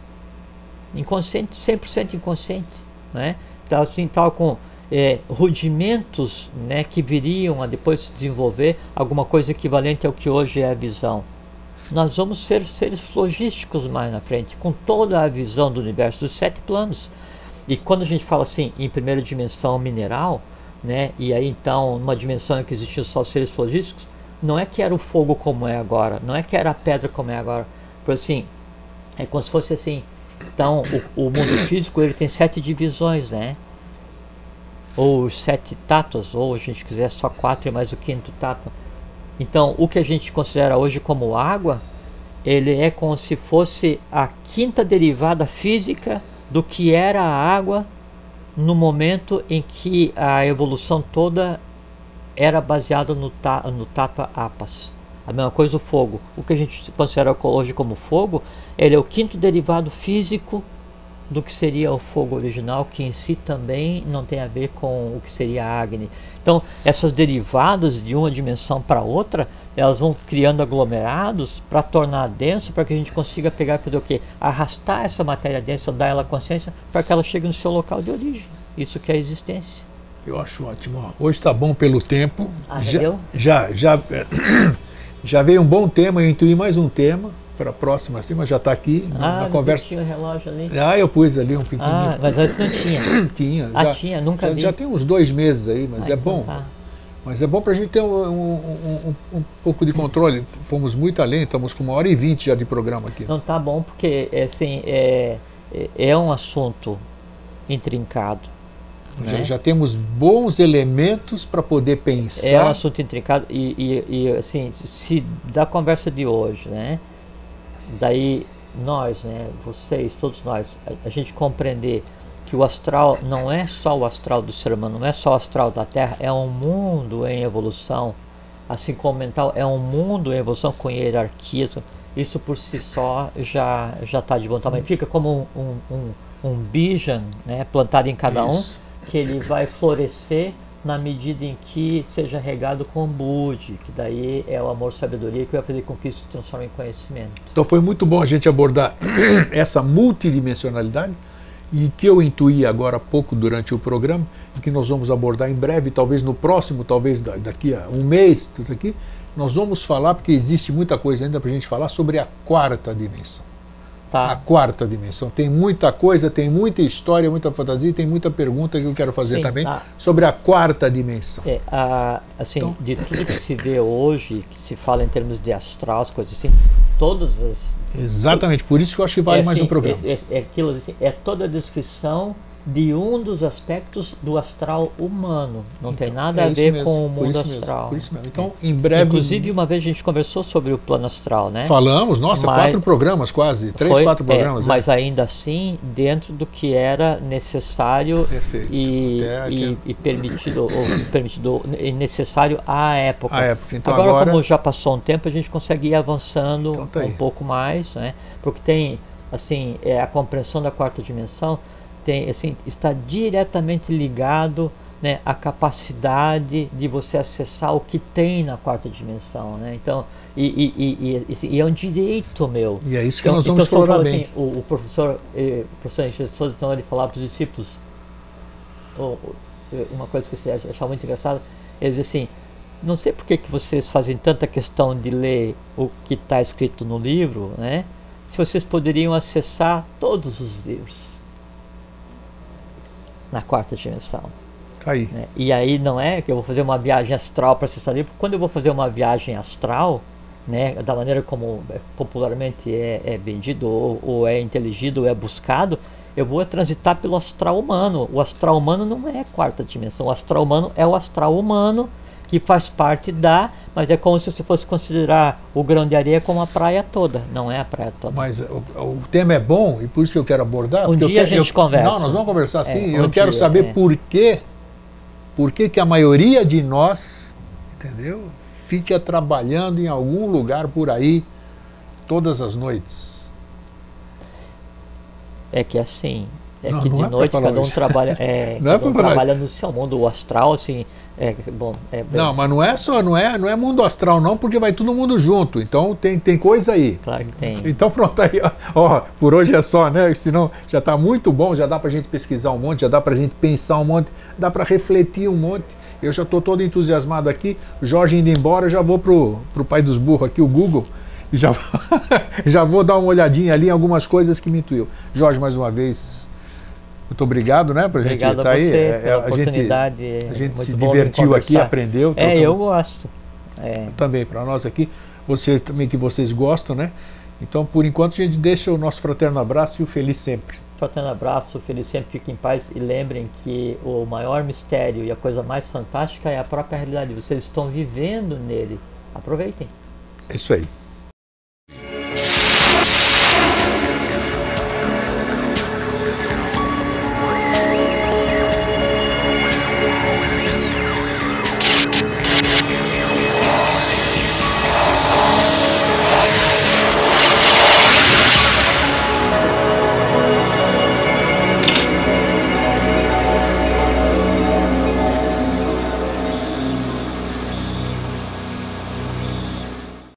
Inconsciente, 100% inconsciente. Né? Então, assim, tal com é, rudimentos né, que viriam a depois se desenvolver alguma coisa equivalente ao que hoje é a visão nós vamos ser seres logísticos mais na frente, com toda a visão do universo dos sete planos. E quando a gente fala assim em primeira dimensão mineral, né, e aí então numa dimensão em que existiam só seres logísticos, não é que era o fogo como é agora, não é que era a pedra como é agora, por assim, é como se fosse assim, Então, o, o, mundo físico ele tem sete divisões, né? Ou sete tatos, ou a gente quiser só quatro e mais o quinto tato. Então, o que a gente considera hoje como água, ele é como se fosse a quinta derivada física do que era a água no momento em que a evolução toda era baseada no, ta, no Tata Apas. A mesma coisa o fogo. O que a gente considera hoje como fogo, ele é o quinto derivado físico do que seria o fogo original, que em si também não tem a ver com o que seria a Agni. Então, essas derivadas de uma dimensão para outra, elas vão criando aglomerados para tornar denso, para que a gente consiga pegar fazer o quê? Arrastar essa matéria densa, dar ela consciência, para que ela chegue no seu local de origem. Isso que é a existência. Eu acho ótimo. Hoje está bom pelo tempo. Ah, já, já, já, já veio um bom tema, eu intuí mais um tema para a próxima, assim, mas já está aqui ah, na conversa. tinha o relógio ali. Ah, eu pus ali um pequenininho. Ah, mas antes não tinha. tinha. Ah, já, tinha, nunca já, vi. Já tem uns dois meses aí, mas ah, é então bom. Tá. Mas é bom para a gente ter um, um, um, um, pouco de controle. Fomos muito além, estamos com uma hora e vinte já de programa aqui. Não, tá bom, porque assim, é, é um assunto intrincado. Já, né? já temos bons elementos para poder pensar. É um assunto intrincado e, e, e, assim, se da conversa de hoje, né? Daí nós, né, vocês, todos nós, a, a gente compreender que o astral não é só o astral do ser humano, não é só o astral da Terra, é um mundo em evolução, assim como o mental é um mundo em evolução com hierarquias. Isso por si só já já está de bom tamanho. Fica como um, um, um, um bijan, né, plantado em cada Isso. um, que ele vai florescer na medida em que seja regado com Budi, que daí é o amor sabedoria que vai fazer com que isso se transforme em conhecimento. Então foi muito bom a gente abordar essa multidimensionalidade e que eu intuí agora há pouco durante o programa, e que nós vamos abordar em breve, talvez no próximo, talvez daqui a um mês, tudo aqui, nós vamos falar, porque existe muita coisa ainda para a gente falar, sobre a quarta dimensão. Tá. A quarta dimensão. Tem muita coisa, tem muita história, muita fantasia, tem muita pergunta que eu quero fazer Sim, também tá. sobre a quarta dimensão. É, a, assim, Então- de tudo que se vê hoje, que se fala em termos de astral, as coisas assim, todas as Exatamente, por isso que eu acho que vale é, mais assim, um programa. É, é- é aquilo assim, é toda a descrição de um dos aspectos do astral humano. Não tem nada É a ver mesmo, com o mundo astral. mesmo. Então, em breve. Inclusive, uma vez a gente conversou sobre o plano astral, né? Falamos, nossa, Mas- quatro programas quase, três, Foi, quatro é, programas. mas ainda assim, dentro do que era necessário e, Até aqui- e, e permitido, ou permitido e necessário à época. À época. Então, agora, agora- como já passou um tempo, a gente consegue ir avançando Então tá um pouco mais, né? Porque tem, assim, é, a compreensão da quarta dimensão tem, assim, está diretamente ligado né, à capacidade de você acessar o que tem na quarta dimensão, né? Então, e, e, e, e, e é um direito meu. E é isso que Então, nós então vamos eu explorar bem. assim, o, o professor, eh, o professor Souza, então ele falava para os discípulos, eh, uma coisa que você achava muito engraçada, ele dizia assim, não sei por que, que vocês fazem tanta questão de ler o que está escrito no livro, né? Se vocês poderiam acessar todos os livros na quarta dimensão. Tá aí. né? E aí não é que eu vou fazer uma viagem astral para acessar livro. Quando eu vou fazer uma viagem astral, né, da maneira como popularmente é, é vendido, ou, ou é inteligido, ou é buscado, eu vou transitar pelo astral humano. O astral humano não é quarta dimensão. O astral humano é o astral humano que faz parte da, mas é como se você fosse considerar o grão de areia como a praia toda. Não é a praia toda. Mas o, o tema é bom e por isso que eu quero abordar. Um dia a quero- gente eu- conversa. Não, nós vamos conversar É, sim. um eu quero dia, saber é. por quê, por que que a maioria de nós, entendeu? Fica trabalhando em algum lugar por aí todas as noites. É que assim, é Não, que não de é noite cada um hoje. trabalha, é, Não é cada um trabalha no seu mundo, astral, assim, é bom, é, Não, mas não é só, não é, não é mundo astral não, porque vai todo mundo junto. Então tem, tem coisa aí. claro que tem. Então pronto aí, ó. ó, por hoje é só, né? Senão já está muito bom, já dá pra gente pesquisar um monte, já dá pra gente pensar um monte, dá pra refletir um monte. Eu já estou todo entusiasmado aqui. Jorge indo embora, já vou pro, pro pai dos burros aqui, o Google, e já, já vou dar uma olhadinha ali em algumas coisas que me intuiu. Jorge, mais uma vez, muito obrigado, né? Pra gente Obrigado estar a aí. você É, é, pela a gente, oportunidade. a gente se divertiu aqui, aprendeu. É, eu gosto. É, também para nós aqui, você também que vocês gostam, né? Então, por enquanto, a gente deixa o nosso fraterno abraço e o feliz sempre. Fraterno abraço, feliz sempre, fiquem em paz e lembrem que o maior mistério e a coisa mais fantástica é a própria realidade. Vocês estão vivendo nele. Aproveitem. É isso aí.